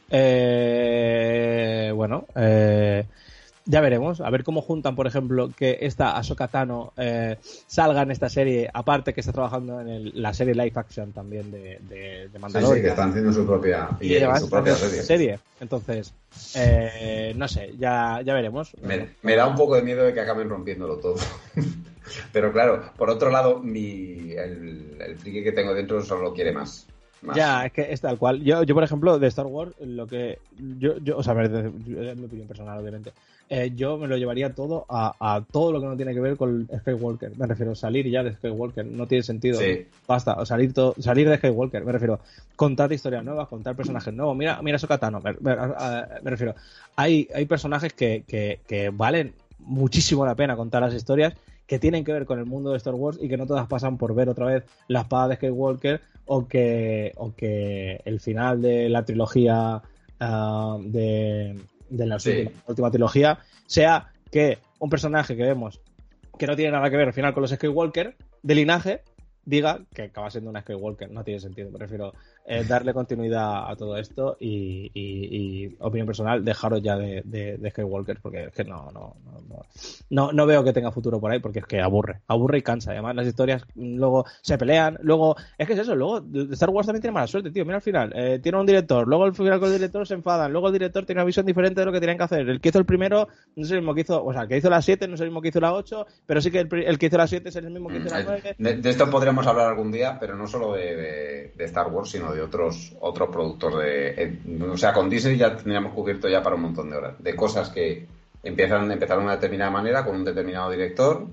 Eh, bueno, eh, ya veremos, a ver cómo juntan, por ejemplo, que esta Ahsoka Tano eh, salga en esta serie, aparte que está trabajando en la serie live action también de, de, Mandalorian. Sí, que están haciendo su propia, y su propia serie. Entonces, no sé, ya, ya veremos. Me, da un poco de miedo de que acaben rompiéndolo todo. Pero claro, por otro lado, mi, el, el friki que tengo dentro solo quiere más. Ya, es que es tal cual. Yo, yo, por ejemplo, de Star Wars, lo que. Yo, yo o sea, es mi opinión personal, obviamente. Eh, yo me lo llevaría todo a, a, todo lo que no tiene que ver con Skywalker. Me refiero a salir ya de Skywalker. No tiene sentido. Basta. O salir, todo, salir de Skywalker. Me refiero contar historias nuevas, contar personajes nuevos. Mira, mira Sokatano. Me, me, me refiero. Hay, hay personajes que, que, que valen muchísimo la pena contar las historias que tienen que ver con el mundo de Star Wars y que no todas pasan por ver otra vez la espada de Skywalker o que, o que el final de la trilogía ah, de, la última, trilogía sea que un personaje que vemos que no tiene nada que ver al final con los Skywalker de linaje, diga que acaba siendo una Skywalker. No tiene sentido. Prefiero eh, darle continuidad a todo esto y, y- y, opinión personal, dejaros ya de, de, de Skywalker porque es que no, no, no, no, no, veo que tenga futuro por ahí porque es que aburre, aburre y cansa. Además las historias mm, luego se pelean, luego, es que es eso, luego Star Wars también tiene mala suerte, tío. Mira al final, eh, tiene un director, luego al final con el director se enfadan, luego el director tiene una visión diferente de lo que tenían que hacer. El que hizo el primero no es el mismo que hizo, o sea, el que hizo la 7 no es el mismo que hizo la 8, pero sí que el, el que hizo la 7 es el mismo que hizo la 9. De, de esto podríamos hablar algún día, pero no solo de, de- de Star Wars, sino de otros otros productos de, eh, o sea, con Disney ya tendríamos cubierto ya para un montón de horas, de cosas que empiezan empezaron de una determinada manera con un determinado director,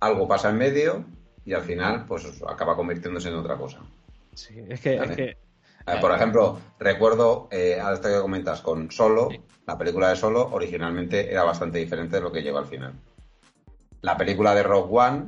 algo pasa en medio y al final pues acaba convirtiéndose en otra cosa. Sí, es que, Vale. es que Eh, por ejemplo, recuerdo, eh, ahora esto que comentas con Solo, la película de Solo originalmente era bastante diferente de lo que llegó al final. La película de Rogue One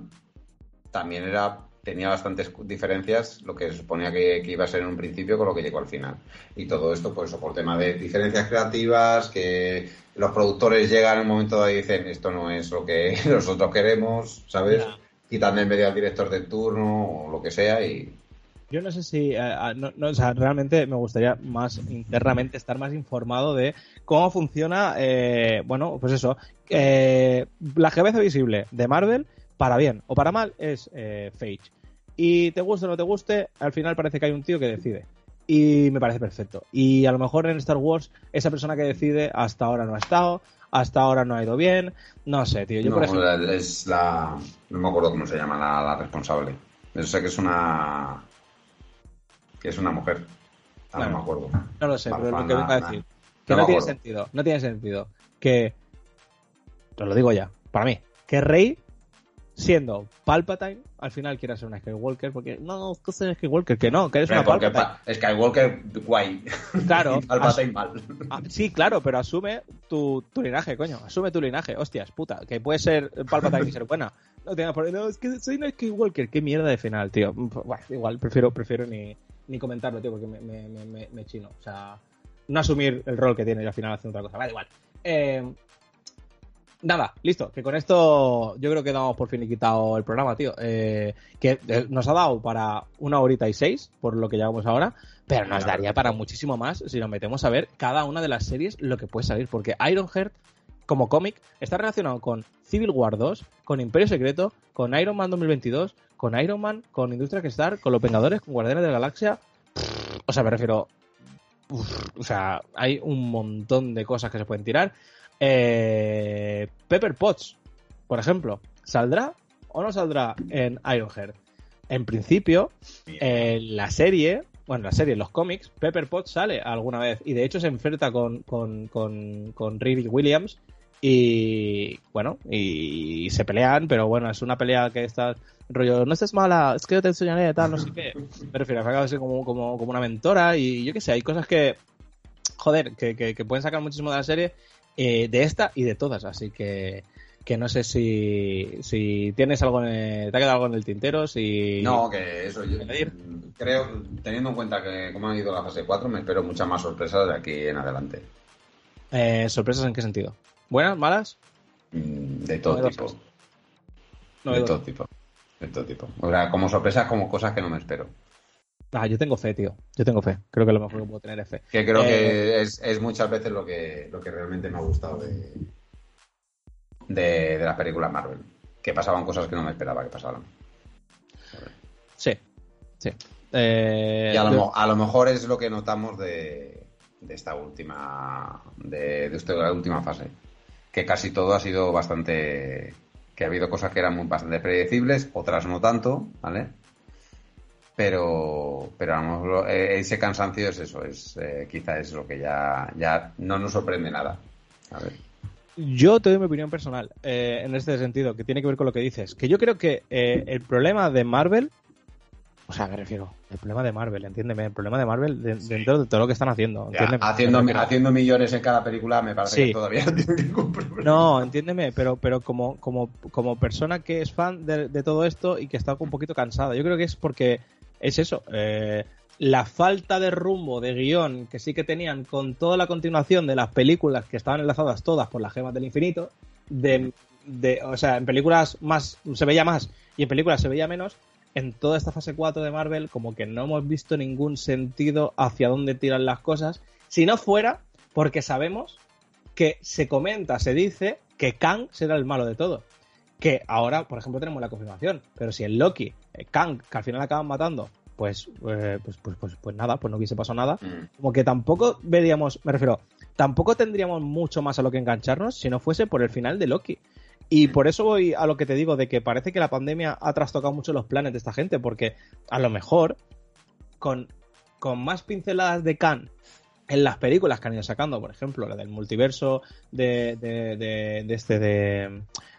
también era tenía bastantes diferencias, lo que se suponía que, que iba a ser en un principio con lo que llegó al final. Y todo esto, pues, por tema de diferencias creativas, que los productores llegan en un momento dado y dicen, esto no es lo que nosotros queremos, ¿sabes? Ya. Quitan en medio al director de turno o lo que sea y Yo no sé si, eh, ah, no, no, o sea, realmente me gustaría más internamente estar más informado de cómo funciona, eh, bueno, pues eso, eh, la cabeza visible de Marvel, para bien o para mal, es eh. Y te guste o no te guste, al final parece que hay un tío que decide. Y me parece perfecto. Y a lo mejor en Star Wars, esa persona que decide hasta ahora no ha estado, hasta ahora no ha ido bien, no sé, tío. Yo, no, por ejemplo, es la. No me acuerdo cómo se llama la, la responsable. Yo sé que es una. que es una mujer. Ah, Claro. No me acuerdo. No lo sé, pero lo Farfana, que vengo a nah. decir. Que No tiene sentido. No tiene sentido. Que. Os lo digo ya. Para mí. Que Rey, siendo Palpatine, al final quiera ser una Skywalker. Porque no, que ser Skywalker. Que no, que eres una Porque Palpatine. pa- Skywalker, guay. Claro. Palpatine mal. Sí, claro, pero asume tu, tu linaje, coño. Asume tu linaje. Hostias, puta. Que puede ser Palpatine y ser buena. No, tiene por no, es que soy una Skywalker. Qué mierda de final, tío. Bueno, igual, prefiero, prefiero ni, ni comentarlo, tío, porque me, me, me, me- me chino. O sea, no asumir el rol que tiene y al final hacer otra cosa. Vale, igual. Eh, nada, listo. Que con esto yo creo que damos por finiquitado el programa, tío. Eh, que eh, nos ha dado para una horita y seis, por lo que llevamos ahora. Pero nos daría para muchísimo más si nos metemos a ver cada una de las series lo que puede salir. Porque Ironheart, como cómic, está relacionado con Civil War 2, con Imperio Secreto, con Iron Man 2022, con Iron Man, con Industria Star, con Los Vengadores, con Guardianes de la Galaxia. O sea, me refiero. uf, o sea, hay un montón de cosas que se pueden tirar. Eh, Pepper Potts, por ejemplo, ¿saldrá o no saldrá en Ironheart? En principio, en la serie, bueno, la serie, en los cómics, Pepper Potts sale alguna vez y de hecho se enfrenta con, con, con, con Riri Williams y bueno, y, se pelean, pero bueno, es una pelea que está rollo, no estés mala, es que yo te enseñaré tal, no sé qué. Me refiero, acaba de ser como, como, como una mentora y yo qué sé, hay cosas que, joder, que, que, que pueden sacar muchísimo de la serie, eh, de esta y de todas, así que que no sé si, si tienes algo en el- te ha quedado algo en el tintero, si... No, que eso yo creo, teniendo en cuenta que como ha ido la fase 4, me espero muchas más sorpresas de aquí en adelante. Eh, ¿Sorpresas en qué sentido? ¿Buenas? ¿Malas? Mm, De todo tipo. No de todo tipo. De todo tipo. O sea, como sorpresas, como cosas que no me espero. Ah, yo tengo fe, tío. Yo tengo fe. Creo que lo mejor que puedo tener es fe. Que creo Eh, que es, es muchas veces lo que, lo que realmente me ha gustado de, de, de las películas Marvel. Que pasaban cosas que no me esperaba que pasaran. Sí, sí. Eh, Y a lo, a lo mejor es lo que notamos de, de esta última de, de esta última fase. Que casi todo ha sido bastante. que ha habido cosas que eran muy, bastante predecibles, otras no tanto, ¿vale? Pero, pero a lo mejor, eh, ese cansancio es eso, es eh, quizá es lo que ya, ya no nos sorprende nada. A ver. Yo te doy mi opinión personal eh, en este sentido, que tiene que ver con lo que dices. Que yo creo que eh, el problema de Marvel, o sea, me refiero, el problema de Marvel, entiéndeme, el problema de Marvel de- dentro de todo lo que están haciendo. Ya, haciendo, haciendo millones en cada película me parece Sí. que todavía no tiene ningún problema. No, entiéndeme, pero, pero como, como, como persona que es fan de, de todo esto y que está un poquito cansada, yo creo que es porque es eso, eh, la falta de rumbo, de guion que sí que tenían con toda la continuación de las películas que estaban enlazadas todas por las gemas del infinito, de o sea, en películas más se veía más y en películas se veía menos, en toda esta fase 4 de Marvel como que no hemos visto ningún sentido hacia dónde tiran las cosas, si no fuera porque sabemos que se comenta, se dice que Kang será el malo de todo. Que ahora, por ejemplo, tenemos la confirmación, pero si el Loki, Kang, que al final acaban matando, pues, eh, pues, pues, pues, pues, nada, pues no hubiese pasado nada. Mm. Como que tampoco veríamos, me refiero, tampoco tendríamos mucho más a lo que engancharnos si no fuese por el final de Loki. Y por eso voy a lo que te digo, de que parece que la pandemia ha trastocado mucho los planes de esta gente, porque a lo mejor con, con más pinceladas de Khan en las películas que han ido sacando, por ejemplo, la del multiverso de, de, de, de este de,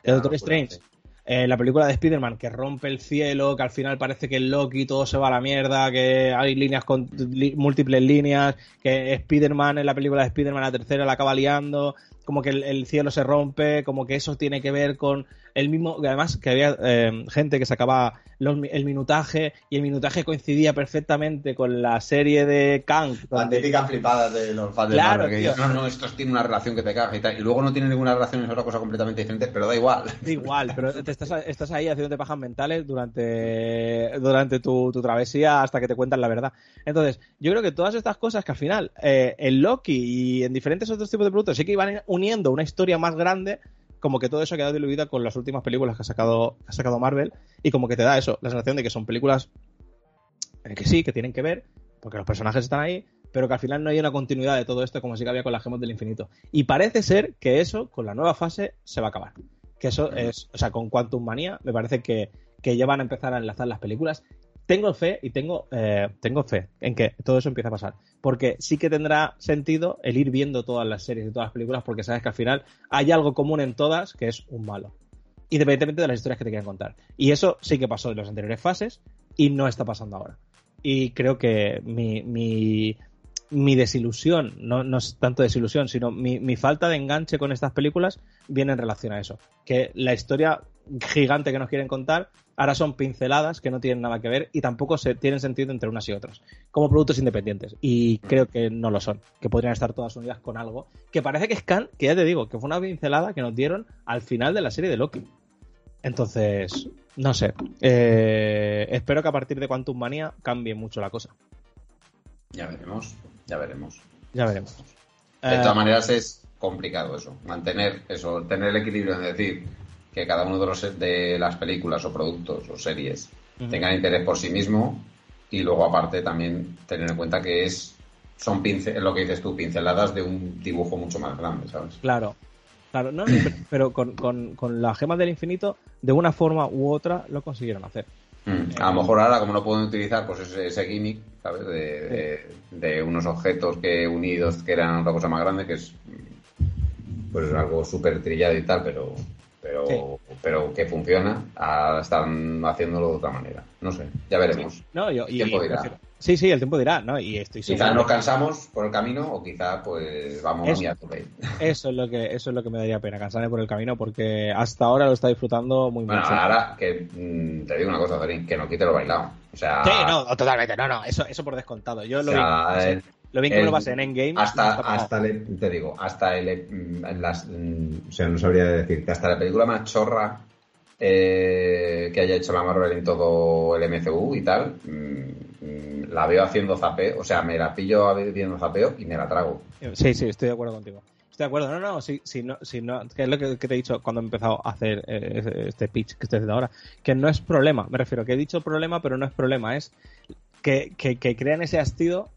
de Doctor Strange, eh, la película de Spider-Man que rompe el cielo, que al final parece que el Loki todo se va a la mierda, que hay líneas con li- múltiples líneas, que Spider-Man en la película de Spider-Man la tercera la acaba liando, como que el, el cielo se rompe, como que eso tiene que ver con el mismo, además que había eh, gente que sacaba los el minutaje y el minutaje coincidía perfectamente con la serie de Kang. La típica flipada de los fans de Claro, Marvel, que dicen, no, no, esto tiene una relación que te caga y tal. Y luego no tiene ninguna relación, es otra cosa completamente diferente, pero da igual. Da igual, pero te estás, estás ahí haciéndote pajas mentales durante, durante tu, tu travesía hasta que te cuentan la verdad. Entonces, yo creo que todas estas cosas que al final, eh, en Loki y en diferentes otros tipos de productos, sí que iban uniendo una historia más grande, como que todo eso ha quedado diluido con las últimas películas que ha sacado, que ha sacado Marvel, y como que te da eso, la sensación de que son películas eh, que sí, que tienen que ver, porque los personajes están ahí, pero que al final no hay una continuidad de todo esto como sí que había con las gemas del infinito. Y parece ser que eso, con la nueva fase, se va a acabar. Que eso es, o sea, con Quantum Manía, me parece que, que ya van a empezar a enlazar las películas. Tengo fe y tengo, eh, tengo fe en que todo eso empiece a pasar. Porque sí que tendrá sentido el ir viendo todas las series y todas las películas, porque sabes que al final hay algo común en todas, que es un malo. Independientemente de las historias que te quieran contar. Y eso sí que pasó en las anteriores fases y no está pasando ahora. Y creo que mi, mi, mi desilusión, no, no es tanto desilusión, sino mi, mi falta de enganche con estas películas viene en relación a eso. Que la historia gigante que nos quieren contar ahora son pinceladas que no tienen nada que ver y tampoco se tienen sentido entre unas y otras, como productos independientes. Y creo que no lo son, que podrían estar todas unidas con algo que parece que es Khan, que ya te digo, que fue una pincelada que nos dieron al final de la serie de Loki. Entonces, no sé. Eh, espero que a partir de Quantum Manía cambie mucho la cosa. Ya veremos, ya veremos. Ya veremos. De Eh, todas maneras es complicado eso, mantener eso, tener el equilibrio en decir que cada uno de, los, de las películas o productos o series tengan interés por sí mismo y luego aparte también tener en cuenta que es son pince- lo que dices tú, pinceladas de un dibujo mucho más grande, ¿sabes? Claro. Claro, no, pero- pero con, con, con las gemas del infinito, de una forma u otra, lo consiguieron hacer. Mm, A lo mejor ahora, como no pueden utilizar pues ese, ese gimmick, ¿sabes? De, de- de unos objetos que unidos que eran otra cosa más grande, que es pues algo súper trillado y tal, pero pero pero que funciona, ahora están haciéndolo de otra manera. No sé, ya veremos. No, yo, El tiempo dirá. Sí, sí, el tiempo dirá, ¿no? Y estoy Quizás nos cansamos por el camino o quizás pues vamos Es- muy a tope. Eso es lo que, eso es lo que me daría pena, cansarme por el camino, porque hasta ahora lo está disfrutando muy Bueno, mucho. ahora que mm, te digo una cosa, Darín, que no quite lo bailado. O sea, Sí, no, totalmente, no, no, eso, eso por descontado. Yo o lo, sea, vi, lo bien que me lo pasé en Endgame. hasta, hasta le- te digo, hasta el, mm, las, mm, o sea, no sabría decir que hasta la película más chorra eh, que haya hecho la Marvel en todo el MCU y tal, mm, la veo haciendo zapeo, o sea, me la pillo haciendo zapeo y me la trago. Sí, sí, estoy de acuerdo contigo. Estoy de acuerdo, no, no, sí, sí, no, sí, no, que es lo que, que te he dicho cuando he empezado a hacer eh, este pitch que estoy haciendo ahora, que no es problema, me refiero, que he dicho problema, pero no es problema, es que, que, que crean ese hastío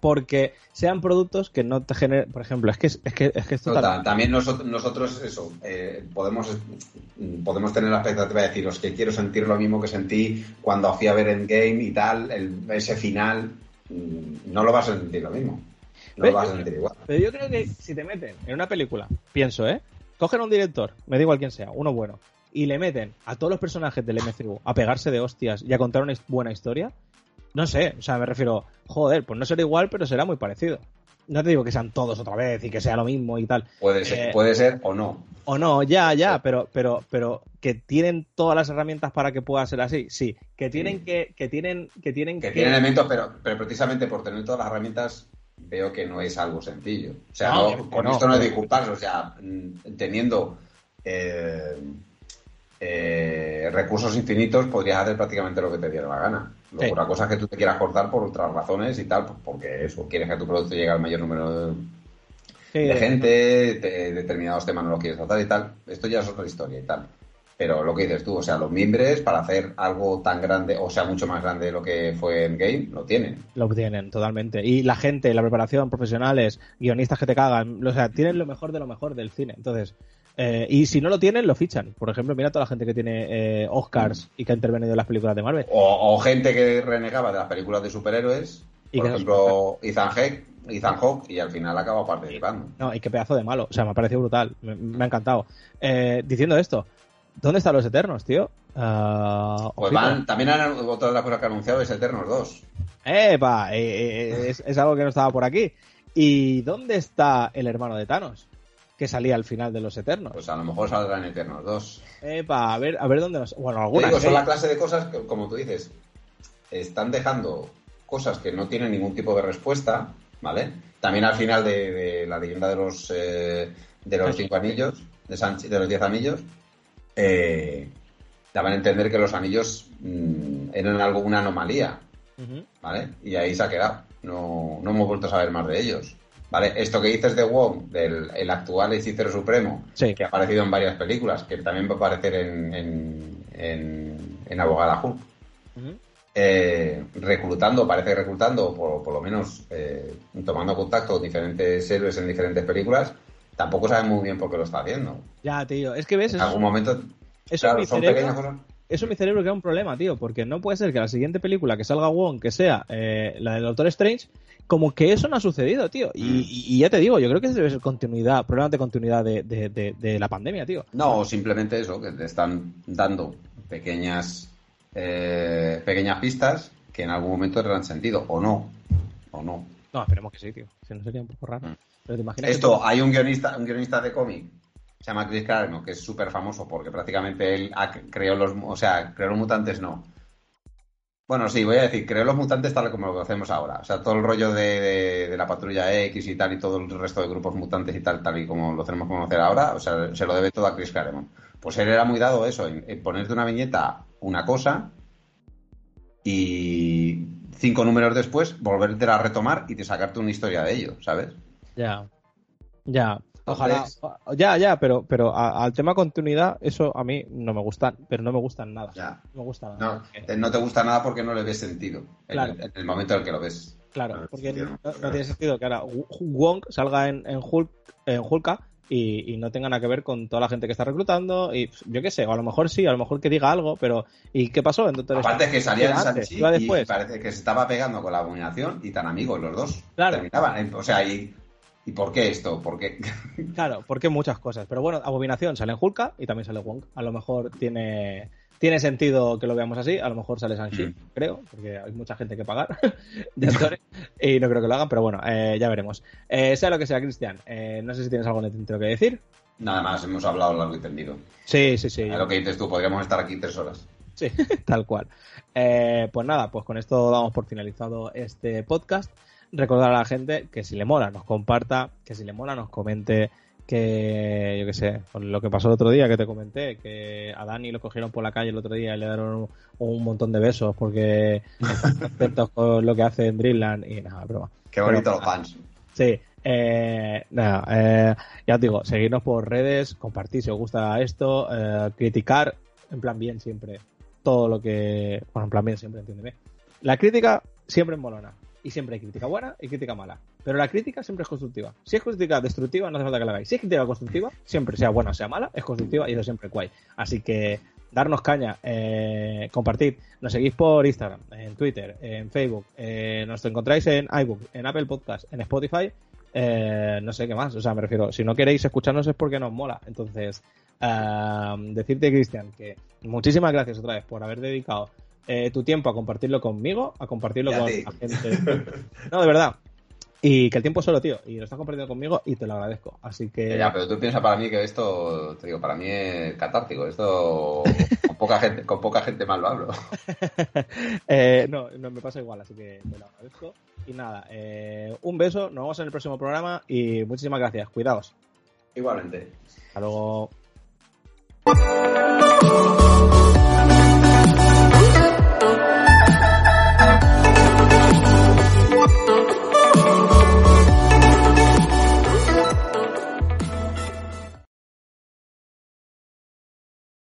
porque sean productos que no te generen, por ejemplo, es que es, que, es que es No, también nosotros, nosotros eso, eh, podemos, podemos tener la expectativa de decir, que quiero sentir lo mismo que sentí cuando fui a ver Endgame y tal, el- ese final, mm, no lo vas a sentir lo mismo. No lo ¿Ves? vas a sentir igual. Pero yo creo que si te meten en una película, pienso, ¿eh? Cogen a un director, me da igual quién sea, uno bueno, y le meten a todos los personajes del MCU a pegarse de hostias y a contar una buena historia, no sé, o sea, me refiero, joder, pues no será igual, pero será muy parecido. No te digo que sean todos otra vez y que sea lo mismo y tal. Puede ser, Eh, puede ser o no. O no, ya, ya, Sí. pero, pero, pero que tienen todas las herramientas para que pueda ser así, sí. Que tienen Sí. que, que tienen, que tienen Que tiene elementos, pero, pero precisamente por tener todas las herramientas veo que no es algo sencillo. O sea, No, no- que con no. esto no es disculparse, o sea, mm, teniendo eh, eh, recursos infinitos, podrías hacer prácticamente lo que te diera la gana. Lo- Sí. Cosa es que tú te quieras cortar por otras razones y tal, pues porque eso, quieres que tu producto llegue al mayor número de, Sí, de gente, de- determinados temas no los quieres tratar y tal. Esto ya es otra historia y tal. Pero lo que dices tú, o sea, los mimbres para hacer algo tan grande, o sea, mucho más grande de lo que fue en Game, lo tienen. Lo tienen, totalmente. Y la gente, la preparación, profesionales, guionistas que te cagan, o sea, tienen lo mejor de lo mejor del cine. Entonces, eh, y si no lo tienen, lo fichan. Por ejemplo, mira toda la gente que tiene eh, Oscars y que ha intervenido en las películas de Marvel. O, o gente que renegaba de las películas de superhéroes, Y por ejemplo, Ethan Hawke, Ethan Hawke, y al final acaba participando. No, y qué pedazo de malo. O sea, me ha parecido brutal. Me, me ha encantado. Eh, diciendo esto, ¿dónde están los Eternos, tío? Ah, Pues van, también han, otra de las cosas que ha anunciado es Eternos 2. ¡Epa! Eh, eh, es, es algo que no estaba por aquí. ¿Y dónde está el hermano de Thanos? Que salía al final de los Eternos. Pues a lo mejor saldrá en Eternos 2. Epa, a ver, a ver dónde nos. Bueno, Te algunas. digo, son ¿eh? la clase de cosas que, como tú dices, están dejando cosas que no tienen ningún tipo de respuesta, ¿vale? También al final de, de la leyenda de los eh, de los cinco anillos, de, Sanchi- de los diez anillos, eh, daban a entender que los anillos mm, eran algo, una anomalía. ¿vale? Y ahí se ha quedado. No, no hemos vuelto a saber más de ellos. ¿Vale? Esto que dices de Wong, del el actual hechicero supremo, Sí. que ha aparecido en varias películas, que también va a aparecer en, en, en, en Abogada Hulk, eh, reclutando, parece reclutando, o por, por lo menos eh, tomando contacto con diferentes héroes en diferentes películas, tampoco saben muy bien por qué lo está haciendo. Ya, tío. Es que ves, En algún momento, eso claro, son pequeñas cosas. Eso en mi cerebro crea un problema, tío. Porque no puede ser que la siguiente película que salga Wong, que sea eh, la del Doctor Strange, como que eso no ha sucedido, tío. Y, Mm. y- ya te digo, yo creo que debe ser continuidad, problemas de continuidad de, de- de- de la pandemia, tío. No, simplemente eso, que te están dando pequeñas, eh, pequeñas pistas que en algún momento tendrán sentido, o no, o no. No, esperemos que sí, tío. Si no sería un poco raro. Mm. Pero te imaginas que- Esto, hay un guionista, un guionista de cómic, se llama Chris Claremont, que es súper famoso porque prácticamente él ha- creó los, o sea, creó los mutantes no. Bueno, sí, voy a decir, creó los mutantes tal como lo conocemos ahora. O sea, todo el rollo de, de- de la patrulla X y tal y todo el resto de grupos mutantes y tal, tal y como lo tenemos que conocer ahora, o sea, se lo debe todo a Chris Claremont. Pues él era muy dado eso, en, en ponerte una viñeta una cosa y cinco números después volverte a retomar y te sacarte una historia de ello, ¿sabes? Ya. Ya. Ojalá. Entonces- Ya, ya, pero, pero a- al tema continuidad, eso a mí no me gustan, pero no me gustan nada. Ya. No me gusta nada. No, te- no te gusta nada porque no le ves sentido en, Claro. el, en el momento en el que lo ves. Claro, Claro, porque no, tiene sentido que ahora Wong salga en, en, Hulk, en Hulka y, y no tenga nada que ver con toda la gente que está reclutando. Y pff, yo qué sé, o a lo mejor sí, a lo mejor que diga algo, pero ¿y qué pasó? en Doctor Aparte es que salía en y parece que se estaba pegando con la abominación y tan amigos los dos. Claro. Terminaban. O sea, y, ¿y por qué esto? ¿Por qué? Claro, porque muchas cosas. Pero bueno, Abominación sale en Hulka y también sale Wong. A lo mejor tiene, tiene sentido que lo veamos así. A lo mejor sale Shang-Chi, Mm. creo, porque hay mucha gente que pagar de actores y no creo que lo hagan, pero bueno, eh, ya veremos. Eh, sea lo que sea, Cristian, eh, no sé si tienes algo en que decir. Nada más, hemos hablado largo y tendido. Sí, sí, sí. Es lo que dices tú, podríamos estar aquí tres horas. Sí, tal cual. Eh, pues nada, pues con esto damos por finalizado este podcast. Recordar a la gente que si le mola nos comparta, que si le mola nos comente, que yo qué sé, con lo que pasó el otro día que te comenté, que a Dani lo cogieron por la calle el otro día y le dieron un, un montón de besos porque están contentos con lo que hace en Dreamland y nada, broma. Qué bonito los fans. Sí, eh, nada, eh, ya os digo, seguirnos por redes, compartir si os gusta esto, eh, criticar, en plan bien siempre, todo lo que... Bueno, en plan bien siempre, entiéndeme. La crítica siempre es molona, y siempre hay crítica buena y crítica mala, pero la crítica siempre es constructiva. Si es crítica destructiva, no hace falta que la hagáis. Si es crítica constructiva, siempre, sea buena o sea mala, es constructiva y eso siempre es guay. Así que darnos caña, eh, compartid, nos seguís por Instagram, en Twitter, en Facebook, eh, nos encontráis en iBook, en Apple Podcast, en Spotify, eh, no sé qué más, o sea, me refiero, si no queréis escucharnos es porque nos mola. Entonces, eh, decirte, Cristian, que muchísimas gracias otra vez por haber dedicado eh, tu tiempo a compartirlo conmigo, a compartirlo con la gente. No, de verdad. Y que el tiempo es solo, tío, y lo estás compartiendo conmigo y te lo agradezco. Así que... Ya, pero tú piensas para mí que esto, te digo, para mí es catártico. Esto con poca gente, con poca gente más lo hablo. Eh, no, no, me pasa igual, así que te lo agradezco. Y nada, eh, un beso, nos vemos en el próximo programa y muchísimas gracias. Cuidaos. Igualmente. Hasta luego.